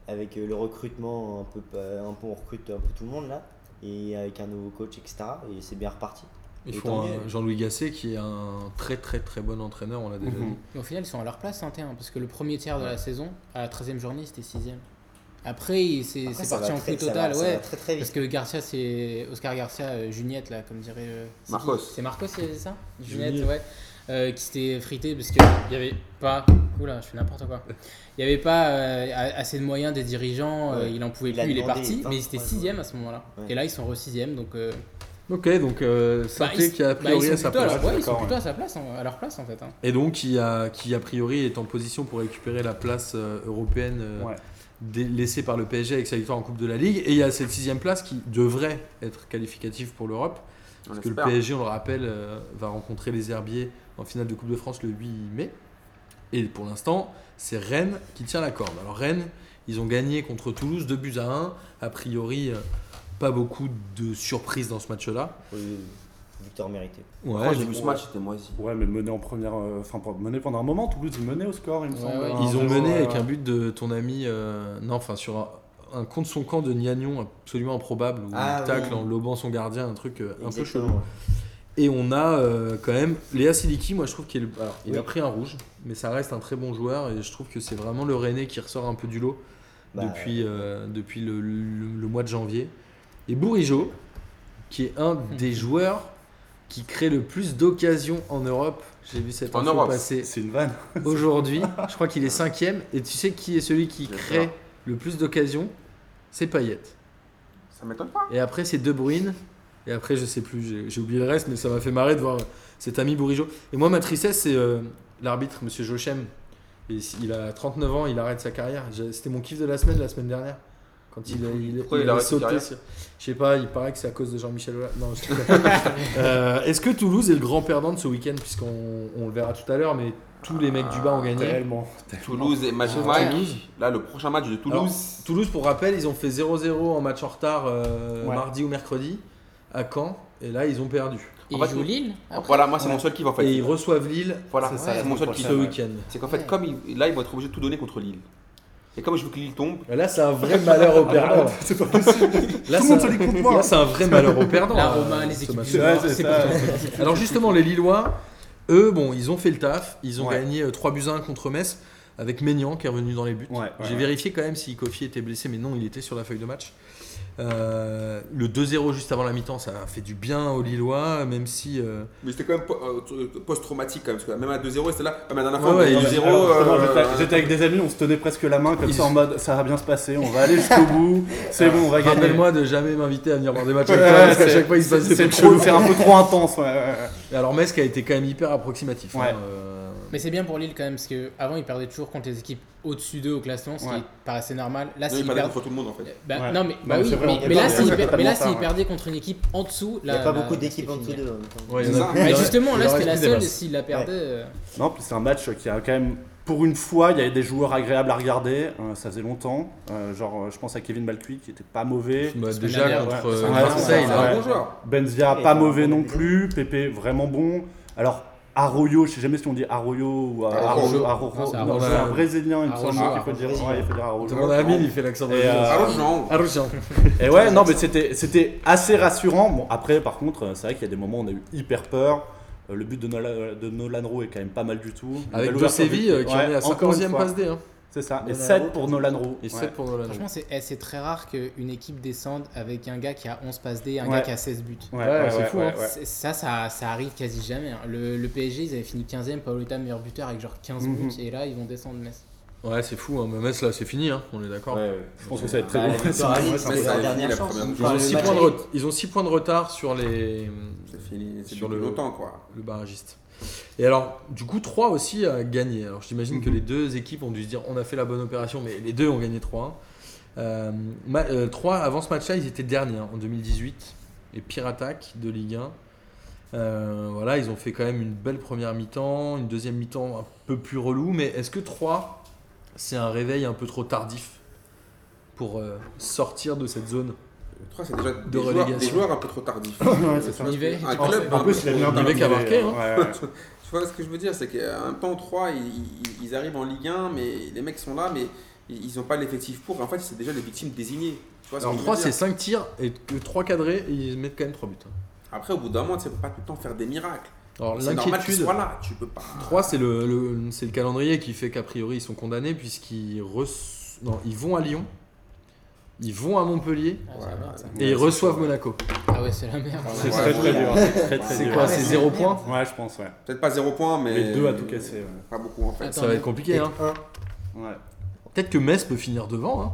avec euh, le recrutement, un peu, pas- un peu, on recrute un peu tout le monde là, et avec un nouveau coach, etc. Et c'est bien reparti. Ils font. Jean-Louis Gasset qui est un très très très bon entraîneur, on l'a déjà Mhm. dit. Et au final, ils sont à leur place, Saint-Étienne, parce que le premier tiers de la saison, à la 13 e journée, c'était 6 Après, il- c'est parti en ça total, va- ouais. très Parce que Garcia, c'est Oscar Garcia, euh, Juniette, là, comme dirait. euh, c'est Marcos. C'est Marcos, c'est ça Juniette, Juniette. ouais. euh, qui s'était frité parce qu'il n'y avait pas. Oula, je fais n'importe quoi. Il n'y avait pas euh, a- assez de moyens des dirigeants, euh, il en pouvait Il a plus, il est parti, 20, mais ils étaient ouais. 6 à ce moment-là. Ouais. Et là, ils sont re 6 donc. euh, Ok, donc euh, bah, ils- qui a a bah, priori ils à sa place. leur- ouais, ils sont plutôt à sa place, en- à leur place en fait. hein. Et donc qui a, qui a priori est en position pour récupérer la place européenne Ouais. Laissée par le PSG avec sa victoire en Coupe de la Ligue. Et il y a cette sixième place qui devrait être qualificative pour l'Europe. Parce que le. PSG, on le rappelle, euh, va rencontrer les Herbiers en finale de Coupe de France le 8 mai. Et pour l'instant, c'est Rennes qui tient la corde. Alors Rennes, ils ont gagné contre Toulouse 2 buts à 1. A priori, euh, pas beaucoup de surprises dans ce match-là. Oui, victoire méritée. Ouais, j'ai vu ce match, c'était moisi. Ouais, mais mené en première. euh, Enfin, mené pendant un moment, Toulouse, ils menaient au score, il me Ouais, semble. ouais. Ils ont mené ouais, avec un but de ton ami, euh, non, enfin sur un, un contre son camp de Niagnon absolument improbable où Ah, il tacle oui. en lobant son gardien, un truc euh, un peu chelou. ouais. Et on a euh, quand même Léa Siliki, moi je trouve qu'il est- alors, il a pris un rouge, mais ça reste un très bon joueur et je trouve que c'est vraiment le René qui ressort un peu du lot Bah, depuis, euh, depuis le, le- le mois de janvier. Et Bourigeau, qui est un des joueurs qui crée le plus d'occasions en Europe. J'ai vu cette En info Europe. passer C'est une vanne. aujourd'hui. Je crois qu'il est cinquième. Et tu sais qui est celui qui crée le plus d'occasions? C'est Payet. Ça m'étonne pas. Et après, c'est De Bruyne. Et après, je sais plus, j'ai- oublié le reste, mais ça m'a fait marrer de voir cet ami Bourigeau. Et moi, ma tristesse, c'est euh, l'arbitre, monsieur Jochem. Et il a 39 ans, il arrête sa carrière. J'ai- C'était mon kiff de la semaine, la semaine dernière. Quand il, a- il, Pourquoi il a sauté. sur- Je sais pas, il paraît que c'est à cause de Jean-Michel Aulas. Non, je Euh, Est-ce que Toulouse est le grand perdant de ce week-end Puisqu'on on le verra tout à l'heure, mais tous les mecs du bas ont gagné. Tellement. Toulouse et match Ah. Toulouse. Là, le prochain match de Toulouse. Alors, Toulouse, pour rappel, ils ont fait 0-0 en match en retard euh, Ouais. mardi ou mercredi à Caen. Et là, ils ont perdu. Et En ils fait, jouent Lille après voilà, moi, c'est mon seul kiff en fait. Et ils reçoivent Lille Voilà, C'est mon seul kiff. ce week-end. C'est qu'en fait, comme ils- là, ils vont être obligés de tout donner contre Lille. Et comme je veux que Lille tombe, Là, c'est un vrai malheur au perdant. C'est pas possible. Là, Tout le c'est monde un- se lit contre moi. Là, c'est un vrai malheur au perdant. La euh, Roma, les équipes du Nord, c'est ça. Alors, justement, les Lillois, eux, bon, ils ont fait le taf. Ils ont Ouais. gagné euh, 3 buts à 1 contre Metz avec Maignan qui est revenu dans les buts. Ouais, ouais, J'ai ouais. vérifié quand même si Kofi était blessé, mais non, il était sur la feuille de match. Euh, le 2-0 juste avant la mi-temps, ça a fait du bien aux Lillois, même si. euh, mais c'était quand même euh, post-traumatique quand même. Parce que même à 2-0, c'était là. Même la dernière Ouais, fois, ouais, on il- a eu 0. Alors, justement, euh, j'étais- avec des amis, on se tenait presque la main comme Ils- ça en mode ça va bien se passer, on va aller jusqu'au bout, c'est bon, on va gagner. Rappelle-moi de jamais m'inviter à venir voir des matchs Ouais, avec toi, parce qu'à c'est- chaque fois il se passe des C'est trucs c'est un peu trop intense. Ouais, ouais, ouais. Et Alors Metz qui a été quand même hyper approximatif. hein, Ouais. euh, Mais c'est bien pour Lille quand même, parce qu'avant ils perdaient toujours contre les équipes au-dessus d'eux au classement, ce Ouais. qui paraissait normal. Là, Non, s'ils perdent. contre tout le monde en fait. Bah, Ouais. Non, mais, bah mais oui, mais, mais là, s'ils mais s'ils ouais. perdaient contre une équipe en dessous, Il n'y a pas là, beaucoup d'équipes en dessous d'eux. ouais, il Bah justement, là c'était la seule, s'ils la perdaient. euh, Non, puis c'est un match qui a quand même, pour une fois, il y avait des joueurs agréables à regarder. euh, ça faisait longtemps. Euh, genre, euh, je pense à Kevin Malcuit qui était pas mauvais. Bah, déjà dernière, contre ouais. euh, Marseille, ouais. bon joueur. Benzia, pas mauvais non plus. Pépé, vraiment bon. Alors, Arroyo, je sais jamais si on dit Arroyo ou Arrojo. Arrojo. Arrojo. Non, c'est un brésilien, il me semble qu'il faut dire. Arrojo. Ouais, il faut dire Arrojo. Mon ami, il fait l'accent Et, brésilien. euh, Arrogant. Arrogant. Et ouais, non, mais c'était, c'était assez rassurant. Bon, après, par contre, c'est vrai qu'il y a des moments où on a eu hyper peur. Euh, Le but de Nolan, de Nolan est quand même pas mal du tout. Avec De Séville euh, qui en est à sa encore une 11e fois. passe D. Hein. C'est ça. Et Nolan 7 Rowe. pour Nolan Rowe. Et Ouais. 7 pour Nolan. Franchement, c'est eh, c'est très rare qu'une équipe descende avec un gars qui a 11 passes D et un Ouais. gars qui a 16 buts. Ouais, c'est fou, hein. C'est- Ça, ça, ça arrive quasi jamais. hein. Le, le PSG, ils avaient fini 15ème, Paoletta meilleur buteur avec genre 15 Mhm. buts, et là, ils vont descendre Metz. Ouais, c'est fou. Hein. Mais Metz, là, c'est fini. Hein. On est d'accord. Ouais, je pense que ça va être très Bah, bon. Ils ont Enfin, le 6 match points, de retard sur les... C'est fini. C'est Sur le- longtemps quoi. le barragiste. Et alors, du coup, 3 aussi a gagné. Alors, j'imagine que Mhm. les deux équipes ont dû se dire on a fait la bonne opération, mais les deux ont gagné 3-1. Euh, ma- euh, 3, avant ce match-là, ils étaient derniers hein, en 2018. Et pire attaque de Ligue 1. Euh, voilà, ils ont fait quand même une belle première mi-temps, une deuxième mi-temps un peu plus relou. Mais est-ce que 3, c'est un réveil un peu trop tardif pour euh, sortir de cette zone? 3, c'est déjà des joueurs, des joueurs un peu trop tardifs. Ouais, c'est ça. Nivet, Un tu club, En plus, il a mis un Nivet but, qui a marqué, hein. ouais, ouais. Tu vois ce que je veux dire, c'est qu'en même temps, 3, ils, ils- arrivent en Ligue 1, mais les mecs sont là, mais ils n'ont pas l'effectif pour. En fait, c'est déjà les victimes désignées. Tu vois ce Alors que je 3, veux c'est dire 5 tirs et 3 cadrés et ils mettent quand même 3 buts. hein. Après, au bout d'un moment, tu ne peux pas tout le temps faire des miracles. Alors C'est normal qu'ils l'inquiétude. soient là. Tu peux pas. 3, c'est le, le- c'est le calendrier qui fait qu'a priori ils sont condamnés puisqu'ils non, ils vont à Lyon, ils vont à Montpellier ah, et ils reçoivent Monaco. Ah ouais, c'est la merde. C'est très très dur. C'est quoi C'est 0 points Ouais, je pense, ouais. Peut-être pas 0 points, mais. Les deux à tout casser. Pas beaucoup en fait. Ça va être compliqué, hein. Ouais. Peut-être que Metz peut finir devant. Hein.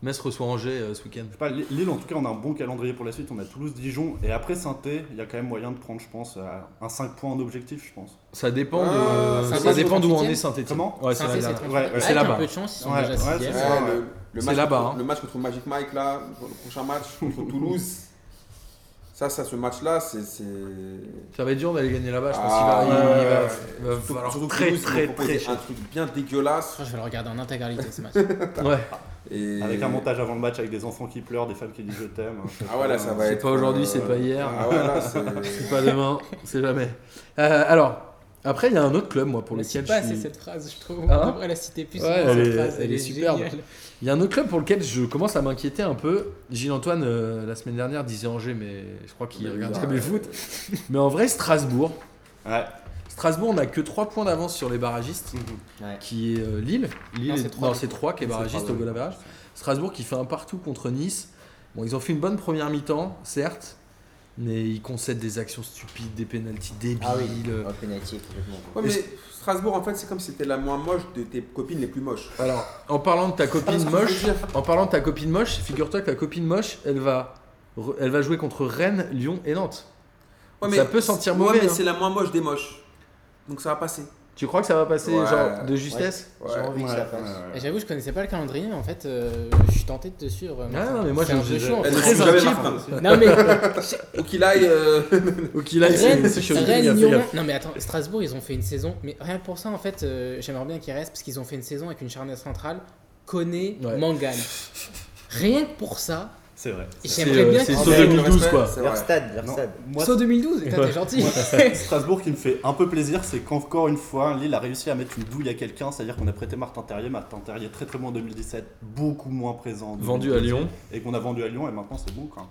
Metz reçoit Angers euh, ce week-end. Lille, en tout cas, on a un bon calendrier pour la suite. On a Toulouse, Dijon. Et après saint il y a quand même moyen de prendre, je pense, euh, un 5 points en objectif, je pense. Ça dépend de, ah, ça, dépend d'où on est Saint-Étienne. Ouais, c'est, là, ouais, ouais. Ah, c'est là un peu de chance, ils sont déjà le, C'est match là-bas, contre- hein. le match contre Magic Mike là, le prochain match contre Toulouse. Ça, ça, ce match-là, c'est. c'est- Ça va être dur d'aller gagner là-bas. Je pense Ah, qu'il va, il- ouais, il va- ouais. il va Surtout- falloir surtout que très Toulouse, très très un truc bien dégueulasse. Je vais le regarder en intégralité ce match. Ouais. Et... Avec un montage avant le match, avec des enfants qui pleurent, des femmes qui disent je t'aime. hein, je Ah ouais, là, ça va C'est être. pas aujourd'hui, c'est pas hier. Ah ouais, là, c'est. C'est pas demain, c'est jamais. Euh, alors, après, il y a un autre club, moi, pour lequel cite pas je assez suis... cette phrase, je trouve. Hein On devrait la citer plus Ouais, souvent, elle cette est- phrase, elle est superbe. géniale. Il y a un autre club pour lequel je commence à m'inquiéter un peu. Gilles-Antoine, euh, la semaine dernière, disait Angers, mais je crois qu'il regarde jamais le foot. Mais en vrai, Strasbourg. Ouais. Strasbourg, on n'a que 3 points d'avance sur les barragistes, Mhm. qui est euh, Lille. Lille Non, est- c'est trois, non, du c'est coup. 3 qui est barragiste au goal. Strasbourg qui fait un partout contre Nice. Bon, ils ont fait une bonne première mi-temps, certes, mais ils concèdent des actions stupides, des pénalties débiles. Ah oui, euh, un penalty complètement. Ouais, mais Strasbourg, en fait, c'est comme si c'était la moins moche de tes copines les plus moches. Alors, en parlant de ta copine moche, en parlant de ta copine moche, figure-toi que ta copine moche, elle va, elle va jouer contre Rennes, Lyon et Nantes. Ouais, Ça peut sentir ouais, mauvais, mais hein. c'est la moins moche des moches. Donc ça va passer. Tu crois que ça va passer Ouais. genre de justesse Ouais. J'ai envie que ça passe. ouais, Et ouais. j'avoue, je connaissais pas le calendrier, mais en fait, euh, je suis tenté de te suivre. Ah non, mais moi je un peu je- chaud. très. Martin. Non mais Ou qu'il aille. euh, Ou qu'il aille, c'est Rennes, c'est chaud. Rennes, Fais Lyon. Non mais attends, Strasbourg, ils ont fait une saison. Mais rien que pour ça, en fait, euh, j'aimerais bien qu'ils restent parce qu'ils ont fait une saison avec une charnière centrale. Koné, Ouais. Mangane. Rien que pour ça, C'est vrai. C'est j'aimerais bien euh, c'est saut Ouais, avec le 2012 respect, quoi. Saut 2012, putain, t'es gentil. Strasbourg qui me fait un peu plaisir, c'est qu'encore une fois, Lille a réussi à mettre une douille à quelqu'un, c'est-à-dire qu'on a prêté Martin Terrier, Martin Terrier très très bon en 2017, beaucoup moins présent. en Vendu à 2018, Lyon. Et qu'on a vendu à Lyon et maintenant c'est bon quoi.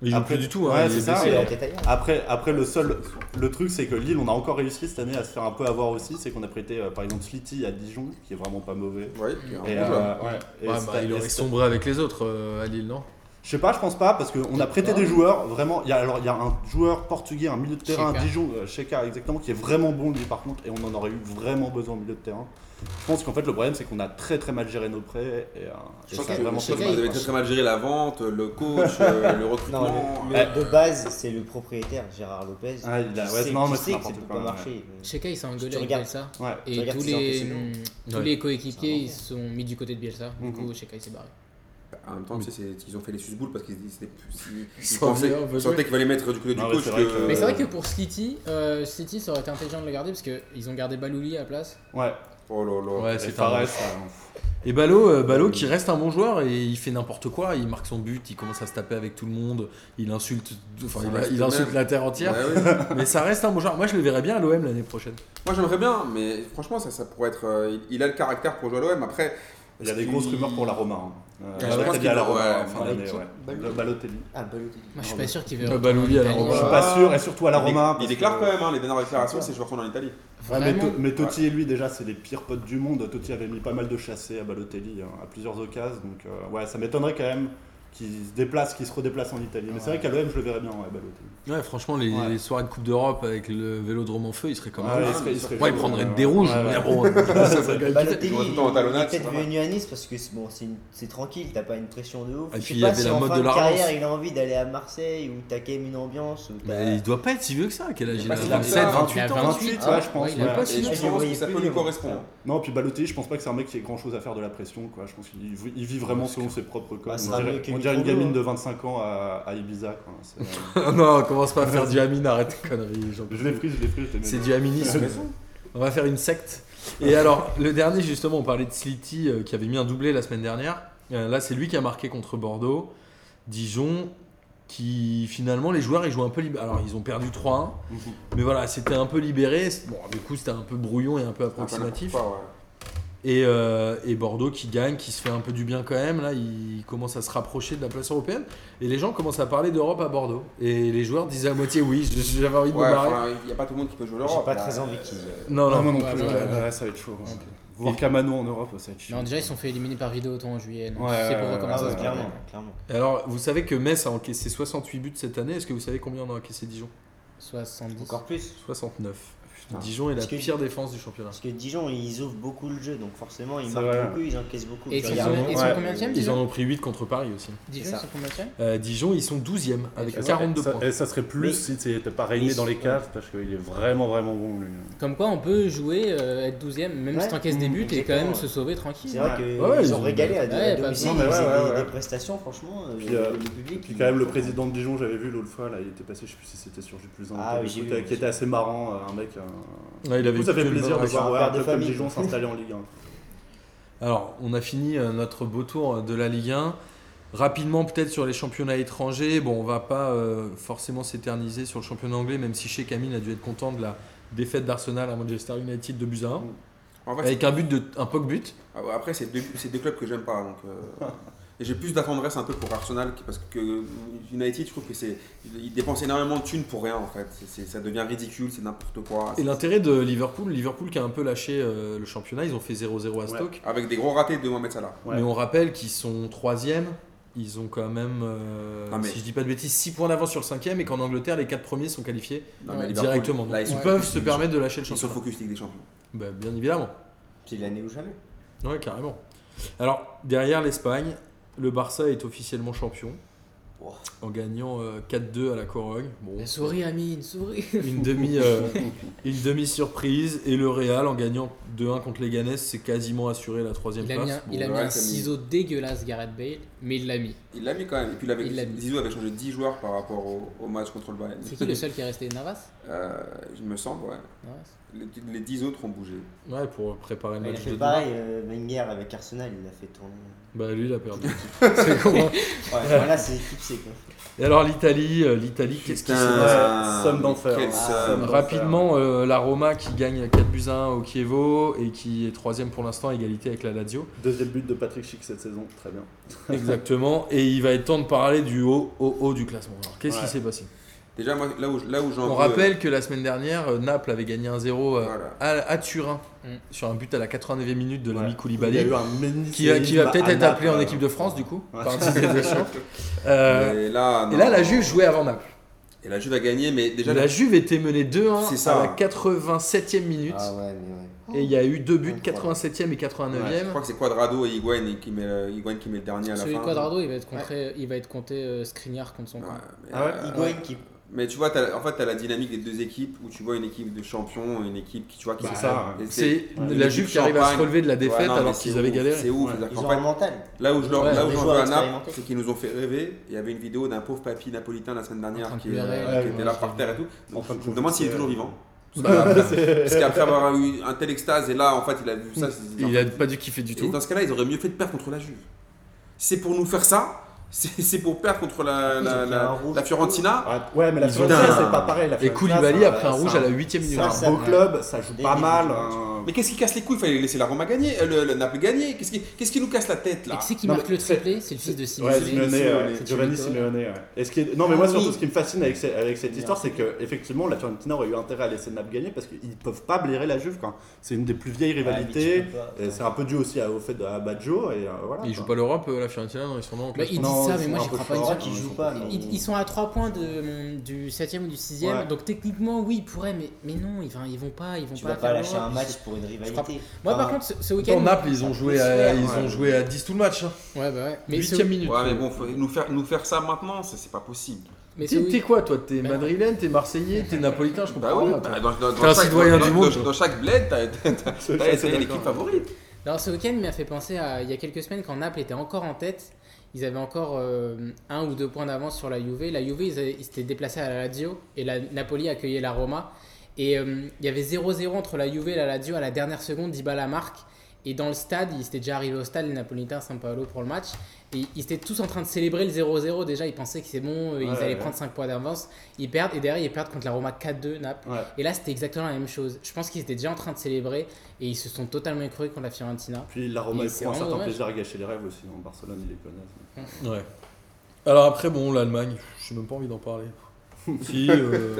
Il joue Après- plus du tout. hein, Ouais, c'est est ça, hein. Après, après le seul, le truc c'est que Lille, on a encore réussi cette année à se faire un peu avoir aussi, c'est qu'on a prêté euh, par exemple Slity à Dijon, qui est vraiment pas mauvais. Ouais, Et, euh, ouais, et Ouais, cette- bah, il aurait sombré avec les autres euh, à Lille, non? Je sais pas, je pense pas, parce qu'on a prêté des joueurs, vraiment. Il y a, alors, il y a un joueur portugais, un milieu de terrain à Sheka. Dijon, euh, Sheka exactement, qui est vraiment bon lui par contre, et on en aurait eu vraiment besoin au milieu de terrain. Je pense qu'en fait, le problème, c'est qu'on a très très mal géré nos prêts, et, euh, et Je pense que vraiment vous avez très très mal géré la vente, le coach, euh, le Non, recrutement. le, le- de base, c'est le propriétaire, Gérard Lopez. Ah, il a- qui ouais, sait, non, mais c'est n'importe quoi, pas ouais. mais- Sheka, il s'est engueulé avec. Bielsa. Ouais. Et regardes tous les, tous coéquipiers, ils sont mis du côté de Bielsa. Du Mhm. coup, Sheka, il s'est barré. En même temps, tu sais, c'est- ils ont fait les susboules parce qu'ils pensaient dire, on veut ils sentaient jouer. qu'il fallait mettre du côté du Non, coach. c'est vrai que- que- Mais c'est vrai que pour Slity, euh, Slity, ça aurait été intelligent de le garder parce qu'ils ont gardé Balouli à la place. Ouais, Oh là là. Ouais, c'est un. Et Ballot, euh, Ballot qui reste un bon joueur et il fait n'importe quoi, il marque son but, il commence à se taper avec tout le monde, il insulte, enfin il, insulte même. la terre entière, Ouais, ouais. mais ça reste un bon joueur. Moi je le verrais bien à l'OM l'année prochaine. Moi j'aimerais bien, mais franchement, ça, ça pourrait être. euh, il, il a le caractère pour jouer à l'OM. Après, il y a des grosses rumeurs pour la Roma. Hein. Euh, je je pense pense qu'il à la Roma ouais, en fin d'année, ouais. Balotelli. Le Balotelli. Ah, Balotelli. Moi, je suis pas sûr qu'il veut. Ah, en à la. Roma. Je suis Ah. pas sûr, et surtout à la Roma. il déclare que- quand même, hein, les dernières déclarations, c'est je veux retourner en Italie. Ouais, mais, Vraiment To- mais Totti et lui déjà c'est les pires potes du monde. Totti avait mis pas mal de chassés à Balotelli hein, à plusieurs occasions. Donc euh, ouais, ça m'étonnerait quand même qu'il se déplace, qu'il se redéplace en Italie. Mais c'est vrai qu'à l'OM je le verrais bien, ouais, Balotelli. Ouais, franchement, les, Ouais. les soirées de Coupe d'Europe avec le vélodrome en feu, il serait quand même. Ouais, il serait- il serait Ouais, il chaud, prendrait ouais, des rouges, Ouais, mais bon, ça serait quand Balotelli, il, est peut-être venu à Nice parce que c'est bon, c'est une- c'est tranquille, t'as pas une pression de ouf. Et puis, il y avait si la en mode fin de de la carrière il a envie d'aller à Marseille où t'as quand même une ambiance. Mais il doit pas être si vieux que ça, quel âge il a Bah, c'est 27, ça, 28 il a ans. 28, 28, ah, ouais, je pense. il pas si vieux. que ça peut lui correspondre. Non, puis Balotelli, je pense pas que c'est un mec qui ait grand chose à faire de la pression. Quoi. Je pense qu'il il vit vraiment selon ses propres codes. Bah, on dirait, on une gamine hein. de 25 ans à, à Ibiza. Quoi. C'est- non, commence pas à faire du Amine, arrête tes conneries. j'en peux je l'ai pris, je l'ai pris. je l'ai C'est mis. du aminisme. On va faire une secte. Et alors, le dernier, justement, on parlait de Slity euh, qui avait mis un doublé la semaine dernière. Euh, là, c'est lui qui a marqué contre Bordeaux. Dijon, qui finalement, les joueurs, ils jouent un peu libéré. Alors, ils ont perdu 3-1. Mhm. Mais voilà, c'était un peu libéré. Bon, du coup, c'était un peu brouillon et un peu Un peu approximatif. ouais. Et, euh, et Bordeaux qui gagne, qui se fait un peu du bien quand même. Là, il commence à se rapprocher de la place européenne. Et les gens commencent à parler d'Europe à Bordeaux. Et les joueurs disaient à moitié oui. J'avais envie de Ouais, me barrer. il n'y a pas tout le monde qui peut jouer J'ai l'Europe. pas là. très envie qu'ils. Non. Voir Kamano en Europe, ça va être chiant. Non, déjà, ils sont fait éliminer par Vidéoton en juillet. Donc, Ouais, tu sais ouais, pourquoi ouais, Ah clairement, clairement. Alors, vous savez que Metz a encaissé 68 buts cette année. Est-ce que vous savez combien on a encaissé Dijon? 70. Encore plus. 69. Putain. Dijon est la que- pire défense du championnat. Parce que Dijon, ils ouvrent beaucoup le jeu, donc forcément, ils marquent vrai. beaucoup, ils encaissent beaucoup. Et ils Tu sont ils sont Ouais. combien de Ils en ont pris 8 contre Paris aussi. Dijon, ils sont combien de Euh, Dijon, ils sont 12e avec Et ça- 42 ça, points. Et ça serait plus si t'étais pas régné mais- dans les caves parce qu'il est vraiment vraiment bon lui. Comme quoi, on peut jouer, euh, être 12ème, même Ouais. si t'encaisses des Mmh, buts et quand même ouais. se sauver tranquille. C'est vrai qu'ils ont ont- régalé à, domicile, des, des prestations, franchement. euh, le, euh, le public. Quand même le président de Dijon, j'avais vu l'autre fois là, il était passé, je sais plus si c'était sur J plus 1 Ah qui était assez marrant, un mec. Euh, Ouais, il avait Vous avez plaisir de voir un ouais, père un de club comme famille. Dijon s'installer en Ligue 1. Alors, on a fini euh, notre beau tour de la Ligue 1. Rapidement, peut-être sur les championnats étrangers. Bon, on va pas euh, forcément s'éterniser sur le championnat anglais, même si chez Camille a dû être content de la défaite d'Arsenal à Manchester United de buts à 1. En fait, Avec un but de un poc but. Ah Après, c'est deux, clubs que j'aime pas. Donc, euh, et j'ai plus d'attendresse un peu pour Arsenal parce que United, je trouve que c'est. Ils dépensent énormément de thunes pour rien en fait. C'est- c'est- ça devient ridicule, c'est n'importe quoi. Et l'intérêt de Liverpool, Liverpool qui a un peu lâché euh, le championnat, ils ont fait 0-0 à Ouais. Stoke. Avec des gros ratés de Mohamed Salah. Ouais. Mais on rappelle qu'ils sont 3 Ils ont quand même, euh, Ah, mais- si je dis pas de bêtises, 6 points d'avance sur le 5 et qu'en Angleterre, les 4 premiers sont qualifiés Non, mais directement. Là, ils, peuvent se permettre de lâcher le Ils sont championnat. focus Ligue des Champions. Bah, bien évidemment. C'est l'année ou jamais. Ouais, carrément. Alors, derrière l'Espagne, le Barça est officiellement champion. Wow. En gagnant euh, 4-2 à la Corogne. Bon, souris, Amine, souris. une demi, euh, une demi surprise et le Real en gagnant 2-1 contre les Ganes, c'est quasiment assuré la troisième Il a mis place. un, Bon, il a mis un s'est mis- ciseau dégueulasse, Gareth Bale, mais il l'a mis. Il l'a mis quand même. Et puis il avait, Il l'a mis. Zizou avait changé 10 joueurs par rapport au, au match contre le Bayern. C'est qui le seul qui est resté? Navas? Euh, Il me semble, ouais. Navas Les, les 10 autres ont bougé. Ouais, pour préparer le Il a match fait de pareil, euh, Wenger avec Arsenal, il a fait tourner. Bah lui, il a perdu. c'est comment Ouais, voilà, c'est éclipsé quoi. Et alors l'Italie, euh, l'Italie, qu'est-ce qui s'est Putain, passé Somme d'enfer. Ah, somme. Rapidement, euh, la Roma qui gagne 4 buts à 1 au Chievo et qui est troisième pour l'instant, à égalité avec la Lazio. Deuxième but de Patrick Schick cette saison, très bien. Exactement. Et il va être temps de parler du haut au haut du classement. Alors, qu'est-ce qui s'est passé? Déjà, moi, là où, là où j'en On veux- rappelle que la semaine dernière, euh, Naples avait gagné 1-0 euh, Voilà. à, à Turin Mm. sur un but à la 89e minute de l'ami Ouais. Il y a Koulibaly. eu un mini Qui, va- qui va peut-être être appelé en euh, équipe de France du coup, Ouais. par. Euh, Et là, et là, la Juve jouait avant Naples. Et la Juve a gagné, mais déjà. la Juve était menée 2-1 C'est ça. à la 87e minute. Ah ouais, mais ouais. Et il y a eu deux buts, Incroyable. 87e et 89e. Je crois que c'est Quadrado et Higuain qui met, le- Higuain qui met le dernier à la Celui fin. de Quadrado, il va être, contré, il va être compté euh, Skriniar contre son camp. Ah ouais, euh, Higuain qui. Mais tu vois, t'as- en fait, tu as la dynamique des deux équipes où tu vois une équipe de champions une équipe qui, tu vois, qui Bah, c'est ça, et C'est Ouais, la Juve qui arrive à se relever de la défaite Ouais, non, mais alors qu'ils avaient galéré. C'est ouf. Ouais. Ils qu'en ont fait, un mental. Là où je leur, Ouais, là où j'en veux à Naples, c'est qu'ils nous ont fait rêver. Il y avait une vidéo d'un pauvre papy napolitain la semaine dernière qui, euh, qui était là par terre et tout. Je me demande s'il est toujours vivant. Bah, Parce qu'après avoir eu un tel extase, et là, en fait, il a vu ça. il a pas dû kiffer du Et tout. dans ce cas-là, ils auraient mieux fait de perdre contre la Juve. Si c'est pour nous faire ça, c'est c'est pour perdre contre la, la, Fiorentina. Ah, Ouais, mais la Fiorentina, c'est pas pareil. La Et Koulibaly c'est a pris un rouge à la 8 minute. C'est un beau club, ça joue pas mal. Ouais. Mais qu'est-ce qui casse les couilles? Il fallait laisser la Roma gagner, euh, le, le Naples gagner. Qu'est-ce qui, qu'est-ce qui nous casse la tête là? C'est qui Non, marque le triplé? C'est le fils de Ouais, Simeone. Simeone, Simeone, ouais, c'est Giovanni Simeone. Simeone. ouais. Et ce qui est- Non, mais moi, Ah surtout, oui. ce qui me fascine avec, ce- avec cette histoire, c'est que effectivement, la Fiorentina aurait eu intérêt à laisser Naples gagner parce qu'ils peuvent pas blairer la Juve. quoi. C'est une des plus vieilles Ouais, rivalités. c'est un peu dû aussi au fait de Baggio. Et euh, voilà. Ils jouent pas l'Europe, euh, la Fiorentina, non, ils sont dans le Bah, ils disent ça, mais moi peu crois pas qu'ils ils jouent sont pas, Ils, à 3 points du 7ème ou du 6ème, Ouais. donc techniquement, oui, ils pourraient, mais, non, ils, vont pas. Ils vont Tu pas vas pas faire lâcher un match pour une crois rivalité. Moi, par contre, ce, week-end. Naples, ils ont ça joué à, ils ouais. ont joué à 10 tout le match. hein. Ouais, bah ouais. Mais ce, 8 minute. Ouais, mais bon, faut nous faire, nous faire ça maintenant, c'est pas possible. mais T'es quoi toi? T'es Bah, madrilène, t'es marseillais, t'es napolitain, je Bah comprends oui, pas. bah, dans, dans, T'es un chaque, citoyen du monde, dans- chaque bled, t'as d'accord. l'équipe favorite. Alors ce week-end il m'a fait penser à il y a quelques semaines quand Naples était encore en tête. Ils avaient encore euh, un ou deux points d'avance sur la Juve. La Juve, ils, avaient- ils s'étaient déplacés à la Lazio et la Napoli accueillait la Roma. Et euh, il y avait 0-0 entre la Juve et la Lazio à la dernière seconde. Dybala marque. Et dans le stade, ils étaient déjà arrivés au stade, les Napolitains, San Paolo pour le match. Et ils étaient tous en train de célébrer le 0-0. Déjà, ils pensaient que c'est bon, euh, ils Ouais, allaient ouais. prendre 5 points d'avance. Ils perdent et derrière, ils perdent contre la Roma 4-2 Naples. Ouais. Et là, c'était exactement la même chose. Je pense qu'ils étaient déjà en train de célébrer et ils se sont totalement écroulés contre la Fiorentina. Puis la Roma, ils c'est font un certain dommage. plaisir à gâcher les rêves aussi. En Barcelone, ils les connaissent. Ouais. Alors après, bon, l'Allemagne, j'ai même pas envie d'en parler. si, euh,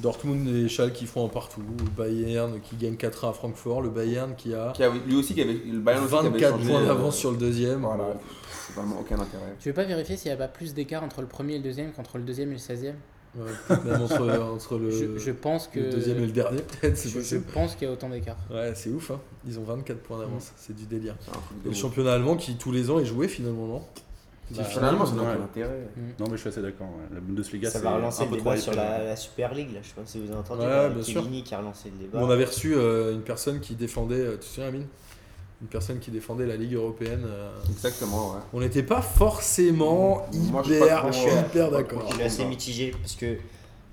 Dortmund et Schalke qui font un partout. Le Bayern qui gagne 4 à Francfort. Le Bayern qui a Qui a- lui aussi qui avait le Bayern aussi qui avait 24 changé, points euh, d'avance sur le deuxième. Voilà, c'est vraiment aucun intérêt. Tu veux pas vérifier s'il n'y a pas plus d'écart entre le premier et le deuxième qu'entre le deuxième et le 16e Ouais, même entre, entre le, je, je pense que. le deuxième et le dernier, peut-être. je, pense qu'il y a autant d'écart. Ouais, c'est ouf. Hein. Ils ont 24 points d'avance. C'est du délire. Le championnat allemand qui tous les ans est joué finalement, non? Bah, Finalement, ça n'a aucun intérêt. Non, mais je suis assez d'accord. ouais. La Bundesliga, Ça va relancer un le peu trop débat sur la, la Super League, là. je sais pas si vous avez entendu. Ouais, bien Chiellini qui a relancé le débat. On avait reçu euh, une personne qui défendait, euh, tu te souviens Amine? Une personne qui défendait la Ligue européenne. euh, Exactement, ouais. On n'était pas forcément Moi, hyper, hyper, euh, je suis pas d'accord. Je suis assez mitigé parce que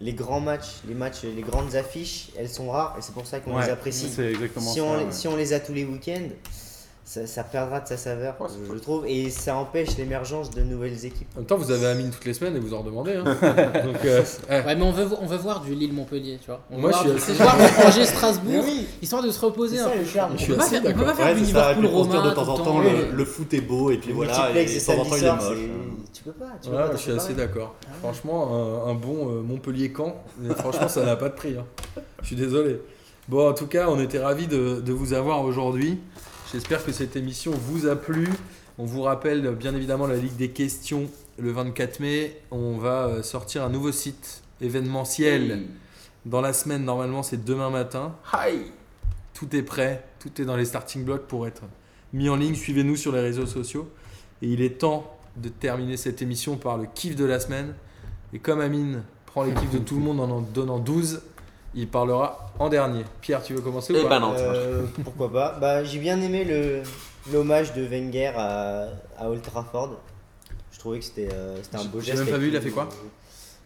les grands matchs, les matchs, les grandes affiches, elles sont rares et c'est pour ça qu'on Ouais, les apprécie. C'est exactement Si ça. on, les- ouais. si on les a tous les week-ends, ça, ça perdra de sa saveur, Ouais, je trouve, et ça empêche l'émergence de nouvelles équipes. En même temps, vous avez Amine toutes les semaines et vous en redemandez. Hein. Donc, euh, ouais. Ouais, mais on veut, on veut voir du Lille-Montpellier, tu vois. On Moi, veut je voir suis du- assez- c'est voir du oui, histoire de se reposer c'est un ça peu. le charme. On Je peut suis pas on peut pas d'accord. faire du c'est ça, et puis Liverpool pour se dire Roma de temps en temps, le le, foot est beau, et puis Le voilà, multiplex et de temps en temps, il est moche. tu peux pas. Tu peux Ouais, pas je suis assez d'accord. Franchement, un, bon euh, Montpellier-Camp, franchement, ça n'a pas de prix. hein. Je suis désolé. Bon, en tout cas, on était ravis de vous avoir aujourd'hui. J'espère que cette émission vous a plu. On vous rappelle bien évidemment la Ligue des questions le 24 mai. On va euh, sortir un nouveau site événementiel dans la semaine. Normalement, c'est demain matin. Hi Tout est prêt, tout est dans les starting blocks pour être mis en ligne. Suivez-nous sur les réseaux sociaux. Et il est temps de terminer cette émission par le kiff de la semaine. Et comme Amine prend les kiffs de tout le monde en en donnant 12, il parlera en dernier. Pierre, tu veux commencer ou Eh pas ben non. Euh, pourquoi pas bah, J'ai bien aimé le l'hommage de Wenger à, à Old Trafford. Je trouvais que c'était euh, c'était un J'ai- beau j'ai geste. même pas vu, il a fait quoi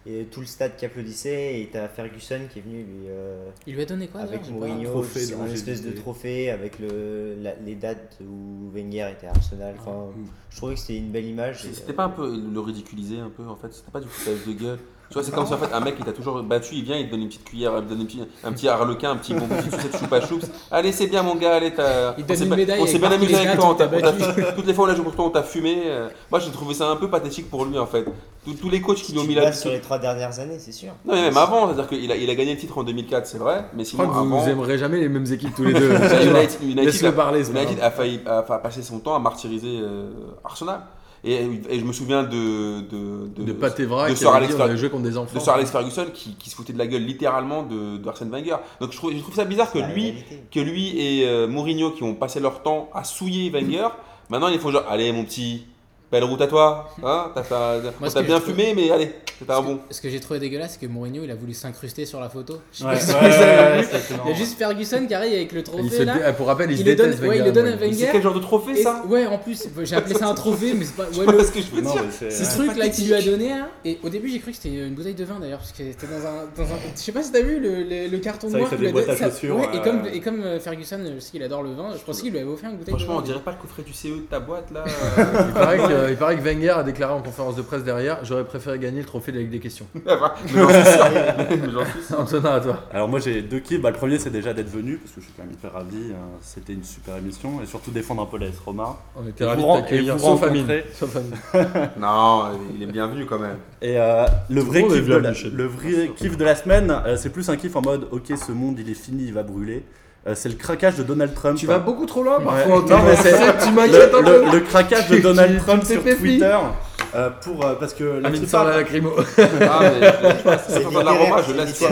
Et tout le stade qui applaudissait, et t'as Ferguson qui est venu lui. euh, Il lui a donné quoi avec j'ai Mourinho, trophée un espèce de trophée avec le, la- les dates où Wenger était à Arsenal. Enfin, je trouvais que c'était une belle image. et, C'était pas un peu le ridiculiser un peu en fait C'était pas du foutage de gueule Tu vois, c'est comme si en fait un mec qui t'a toujours battu, il vient, il te donne une petite cuillère, il te donne un petit, un petit harlequin, un petit bon petit sucette choupa choups. Allez, c'est bien mon gars, allez, t'as. Il on donne s'est une pas- médaille On s'est avec bien amusé avec toi, on t'a- toutes les fois on a joué pour toi, on t'a fumé. euh, Moi j'ai trouvé ça un peu pathétique pour lui en fait. Tous, tous les coachs qui lui ont mis la. sur les trois dernières années, c'est sûr. Non, mais même avant, c'est-à-dire qu'il a, il a gagné le titre en 2004, c'est vrai, mais Je sinon crois que vous avant. aimerez jamais les mêmes équipes tous les deux. United, a- parler, c'est pas United grave. a failli passer son temps à martyriser euh, Arsenal. Et, et je me souviens de. De, De Pat Evra de qui Sir avait Alex dit on avait Ferguson. joué contre des enfants. de Sir Alex Ferguson qui, qui se foutait de la gueule littéralement de, de Arsène Wenger. Donc je trouve, je trouve ça bizarre que lui, réalité. que lui et euh, Mourinho qui ont passé leur temps à souiller Wenger, maintenant ils font genre allez mon petit, belle route à toi, hein, t'as on ce que bien fumé mais allez, c'était un bon. Ce que j'ai trouvé dégueulasse, c'est que Mourinho il a voulu s'incruster sur la photo. Je sais Ouais, pas si ouais, vous avez ouais, vu. c'est Il y a juste Ferguson qui arrive avec le Il trophée se là. dé- Pour rappel, il, Il se le donne- déteste ouais, il Wenger, le donne à moi. Mais c'est quel genre de trophée Et- ça ouais, en plus, j'ai appelé ça un trophée, mais c'est pas. Ouais, le- vois ce que je veux Non, dire mais c'est- Ce truc là qu'il lui a donné, hein, et au début j'ai cru que c'était une bouteille de vin d'ailleurs, parce que c'était dans un, dans un. Je sais pas si t'as vu le, le, le carton C'est vrai noir que qu'il a donné. ouais, et, ouais. comme, et comme euh, Ferguson, je sais qu'il adore le vin, je pensais qu'il lui avait offert une bouteille Franchement, on de vin. dirait pas le coffret du CE de ta boîte là. Il paraît, que, il paraît que Wenger a déclaré en conférence de presse derrière J'aurais préféré gagner le trophée de la Ligue des questions. Antonin, à toi. Alors moi j'ai deux kiffs. Bah, le premier c'est déjà d'être venu parce que je suis quand même hyper ravi. hein. C'était une super émission et surtout défendre un peu l'AS Roma. On était ravis de t'accueillir vous rencontrer-. Non, il est bienvenu quand même. Et euh, le vrai, est kiff de, la, le vrai kiff de la semaine, euh, c'est plus un kiff en mode ok ce monde il est fini, il va brûler. Euh, c'est le craquage de Donald Trump. Tu vas beaucoup trop loin Ouais. parfois. Non, mais c'est- le, le- le craquage de Donald Trump sur. Twitter euh, pour euh, parce que la Amine FIFA- sort la lacrymo. Ah, mais je- C'est je- je- de la Roma, je laisse quoi,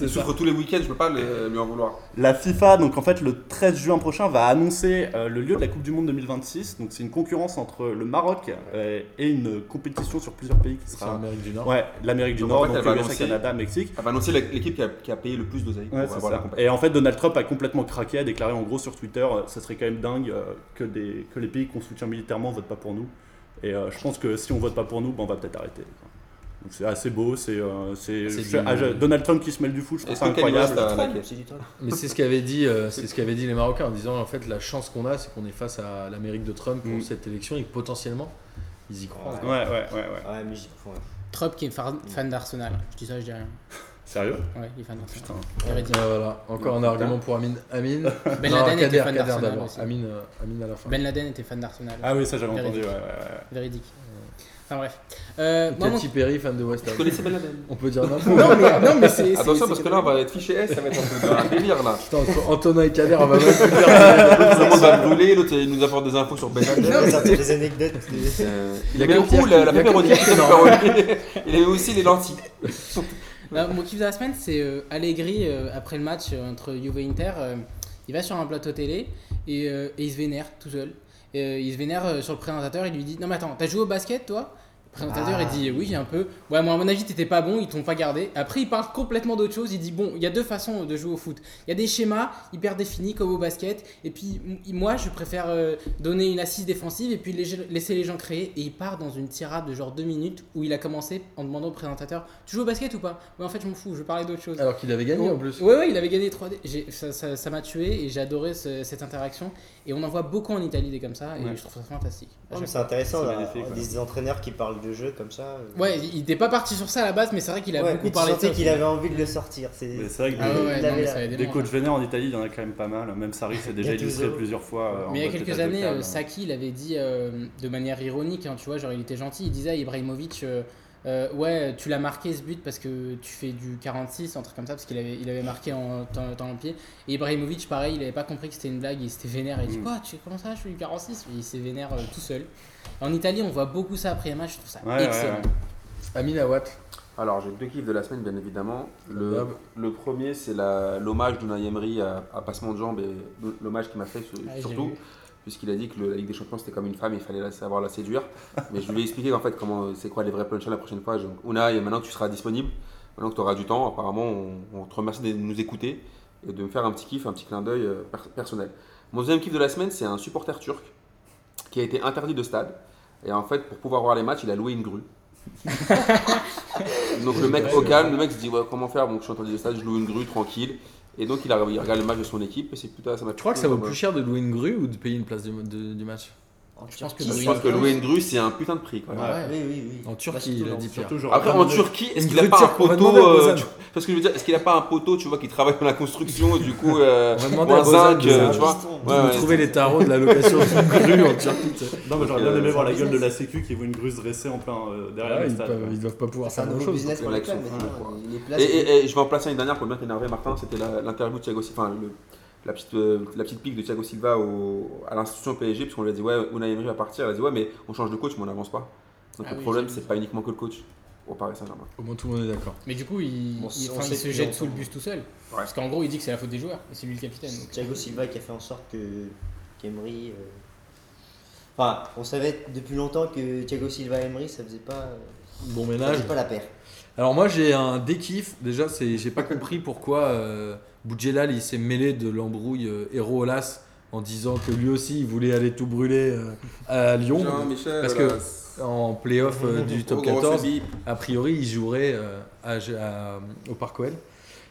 Il souffre tous les week-ends, je peux pas le- lui en vouloir. La FIFA, donc en fait le 13 juin prochain, va annoncer euh, le lieu de la Coupe du Monde 2026. Donc c'est une concurrence entre le Maroc euh, et une compétition sur plusieurs pays qui sera. l'Amérique du Nord. Ouais, l'Amérique du Donc, en Nord, fait, donc USA, annoncer- Canada, Mexique. Elle va annoncer l'équipe qui a, qui a payé le plus d'oseille Ouais. Et en fait, Donald Trump a complètement craqué, a déclaré en gros sur Twitter ça serait quand même dingue que, des, que les pays qu'on soutient militairement votent pas pour nous. Et euh, je pense que si on vote pas pour nous, ben, on va peut-être arrêter. Donc c'est assez beau, c'est euh, c'est- C'est je- du- ah, je- Donald Trump qui se mêle du foot, je trouve Est-ce ça que Kanye incroyable. West a- Trump, laquelle c'est du Trump. Mais c'est ce qu'avaient dit, euh, c'est ce qu'avaient dit les Marocains en disant en fait la chance qu'on a, c'est qu'on est face à l'Amérique de Trump pour Mm. cette élection et que potentiellement ils y croient. Ouais, ouais, ouais, ouais. Ouais, mais j'y crois. Trump qui est fan fan d'Arsenal. Je dis ça, je dis rien. Sérieux? Ouais, il est fan d'Arsenal. Putain. Véridique. Ouais, voilà, encore un argument pour Amine. Amine. Ben Non, Laden était Kader, fan Kader d'Arsenal aussi. Amine, euh, Amine à la fin. Ben Laden était fan d'Arsenal. Ah oui, ça j'avais entendu, Véridique. ouais, ouais, ouais. Véridique. Enfin bref. Euh, moi, mon- Katy Perry, fan de West Tu Ham. connaissais Ben Laden? On peut dire n'importe Non, mais, non, mais c'est. Attention c'est- parce que là on va être fiché S, ça va être un peu un délire là. Putain, entre Antonin et Kader, on va même plus faire. Tout le monde va brûler, l'autre il nous apporte des infos sur Ben Laden. Sortir des anecdotes. Euh, Il a Il met que au Pierre coup qui- la, il la a la pépéronie. Il avait aussi les lentilles. Là, mon kiff de la semaine, c'est euh, Allegri, euh, après le match euh, entre Juve et Inter, euh, il va sur un plateau télé et, et il se vénère tout seul. Et, il se vénère sur le présentateur, il lui dit Non, mais attends, t'as joué au basket toi? Présentateur, Ah. il dit Oui, un peu. Ouais, moi, à mon avis, t'étais pas bon, ils t'ont pas gardé. Après, il parle complètement d'autre chose. Il dit Bon, il y a deux façons de jouer au foot. Il y a des schémas hyper définis comme au basket. Et puis, moi, je préfère euh, donner une assise défensive et puis laisser les gens créer. Et il part dans une tirade de genre deux minutes où il a commencé en demandant au présentateur Tu joues au basket ou pas? Ouais, en fait, je m'en fous, je veux parler d'autre chose. Alors qu'il avait gagné en plus. Ouais, ouais, il avait gagné 3D. J'ai- Ça ça- ça m'a tué et j'ai adoré ce- cette interaction. Et on en voit beaucoup en Italie des comme ça et Ouais. je trouve ça fantastique. Mais C'est intéressant, là, des entraîneurs qui parlent de jeu comme ça. euh. Ouais, il était pas parti sur ça à la base, mais c'est vrai qu'il a Ouais, beaucoup parlé de ça. qu'il avait envie de le sortir. C'est vrai que Ah ouais, non, la- des coachs vénères en Italie, il y en a quand même pas mal. Même Sarri s'est déjà illustré plusieurs fois. euh, Mais il y a quelques années, euh, Saki, il avait dit euh, de manière ironique, hein, tu vois, genre il était gentil, il disait à Ibrahimovic euh, Ouais, tu l'as marqué ce but parce que tu fais du 46, un truc comme ça, parce qu'il avait, il avait marqué en temps temps en pied. Et Ibrahimovic, pareil, il avait pas compris que c'était une blague, il s'était vénère. Il dit Mm. Quoi, tu, comment ça, je fais du 46 Et il s'est vénère euh, tout seul. En Italie, on voit beaucoup ça après les matchs, je trouve ça Ouais, excellent. ouais. Amina Watt. Alors j'ai deux kiffs de la semaine bien évidemment. Le, le premier c'est la- l'hommage d'Unai Emery à, à Passement de Jambes et l'hommage qu'il m'a fait sur- Ah, surtout vu. Puisqu'il a dit que le- la Ligue des Champions c'était comme une femme, il fallait la- savoir la séduire. Mais je lui ai expliqué en fait comment c'est quoi les vrais punchlines la prochaine fois. Donc, Unai, maintenant que tu seras disponible, maintenant que tu auras du temps, apparemment on, on te remercie de nous écouter et de me faire un petit kiff, un petit clin d'œil euh, per- personnel. Mon deuxième kiff de la semaine c'est un supporter turc qui a été interdit de stade. Et en fait, pour pouvoir voir les matchs, il a loué une grue. donc le mec au calme, le mec se dit ouais, comment faire? Bon, je suis interdit de stade, je loue une grue tranquille. Et donc il, a, il regarde le match de son équipe et c'est putain, ça m'a Tu crois que ça vaut plus cher de louer une grue ou de payer une place du, de- du match? Je pense que Je louer pense une que grue- louer une grue c'est un putain de prix. Quoi. Ouais. Oui, oui, oui. En Bah, Turquie, surtout il a dit Après en Turquie, est-ce qu'il a pas un poteau Parce que je veux dire, est-ce qu'il a pas un poteau, tu vois, qui travaille dans la construction, du coup, euh, On va demander ou à zinc, de- euh, tu vois de Ouais, ouais, trouver les tarots de la location grue en Turquie. Non, mais j'aurais bien aimé euh, voir la gueule de la sécu qui voit une grue se dresser en plein euh, derrière Ah, le ils, stade. peuvent, ils doivent pas pouvoir faire grand nouveau chose. business pour Les les mecs clubs sont maintenant. fous, quoi. Les Et, je vais en placer une dernière pour bien t'énerver, Martin. C'était la- l'interview de Thiago Silva, enfin le- la, petite, la petite pique de Thiago Silva au- à l'institution PSG, parce qu'on lui a dit Ouais, Unai Emery va partir. Elle a dit Ouais, mais on change de coach, mais on n'avance pas. Donc Ah le oui, problème, c'est pas uniquement que le coach au Paris Saint-Germain. Au moins tout le monde est d'accord. Mais du coup, il, Bon, se jette sous le bus tout seul. Parce qu'en gros, il dit que c'est la faute des joueurs et c'est lui le capitaine. donc. Thiago Silva qui a fait en sorte que qu'Emery. euh, Enfin, on savait depuis longtemps que Thiago Silva et Emery, ça faisait pas, euh, Bon ça ménage. faisait pas la paire. Alors moi j'ai un dékiff. Déjà c'est j'ai pas compris pourquoi euh, Boudjelal il s'est mêlé de l'embrouille euh, Héro Olas en disant que lui aussi il voulait aller tout brûler euh, à Lyon. Jean-Michel, Parce voilà. que en playoff euh, du top Au gros 14, Sebi. a priori il jouerait euh, à- à- au Parc OL.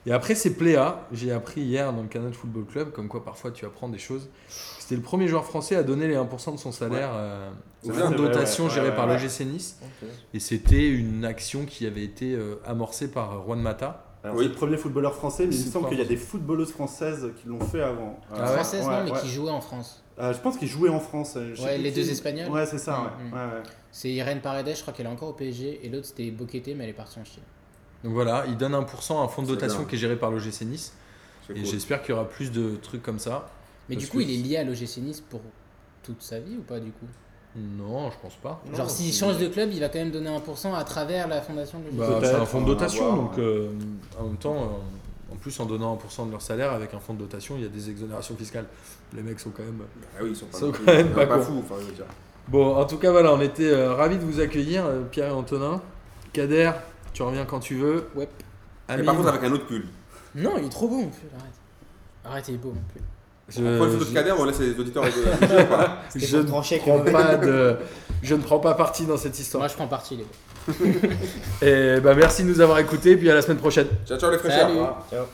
Et après c'est Pléa, j'ai appris hier dans le Canal Football Club, comme quoi parfois tu apprends des choses. C'était le premier joueur français à donner les 1% de son salaire euh, au C'est fonds de dotation ouais, géré ouais, par ouais. l'OGC Nice. Et c'était une action qui avait été euh, amorcée par euh, Juan Mata. Alors, Oui. C'est le premier footballeur français, mais il me semble qu'il y a des footballeuses françaises qui l'ont fait avant. Ah ouais Française, ouais, non, mais ouais. qui jouait en France. Euh, je pense qu'ils jouaient en France. euh, je Ouais, les deux Espagnols. Ouais, c'est ça. Mm, ouais. mm. Ouais, ouais. C'est Irène Paredes, je crois qu'elle est encore au PSG. Et l'autre, c'était Boquete, mais elle est partie en Chine. Donc voilà, il donne 1% à un fonds de dotation bien. qui est géré par l'OGC Nice. Et cool. j'espère qu'il y aura plus de trucs comme ça. Mais du coup, que il est lié à l'OGC Nice pour toute sa vie ou pas du coup? Non, je pense pas. Genre, s'il change de club, il va quand même donner 1% à travers la fondation de l'OGC Bah, c'est un fonds de dotation, donc euh, en même temps, euh, en plus en donnant 1% de leur salaire avec un fonds de dotation, il y a des exonérations fiscales. Les mecs sont quand même. Ah oui, ils sont pas, Sont quand même pas pas fous, enfin, je veux dire. Bon, en tout cas, voilà, on était euh, ravis de vous accueillir, euh, Pierre et Antonin. Kader, tu reviens quand tu veux. Ouais. Mais par contre, avec un autre pull. Non, il est trop beau mon pull, arrête. Arrête, il est beau mon pull. je, On prend une photo de je- Kader, on laisse les auditeurs C'était je ne prends pas de, je ne prends pas parti dans cette histoire. Moi, je prends parti, les gars. Et bah merci de nous avoir écoutés, puis à la semaine prochaine. Ciao, ciao les fraîcheurs. Salut. Ciao.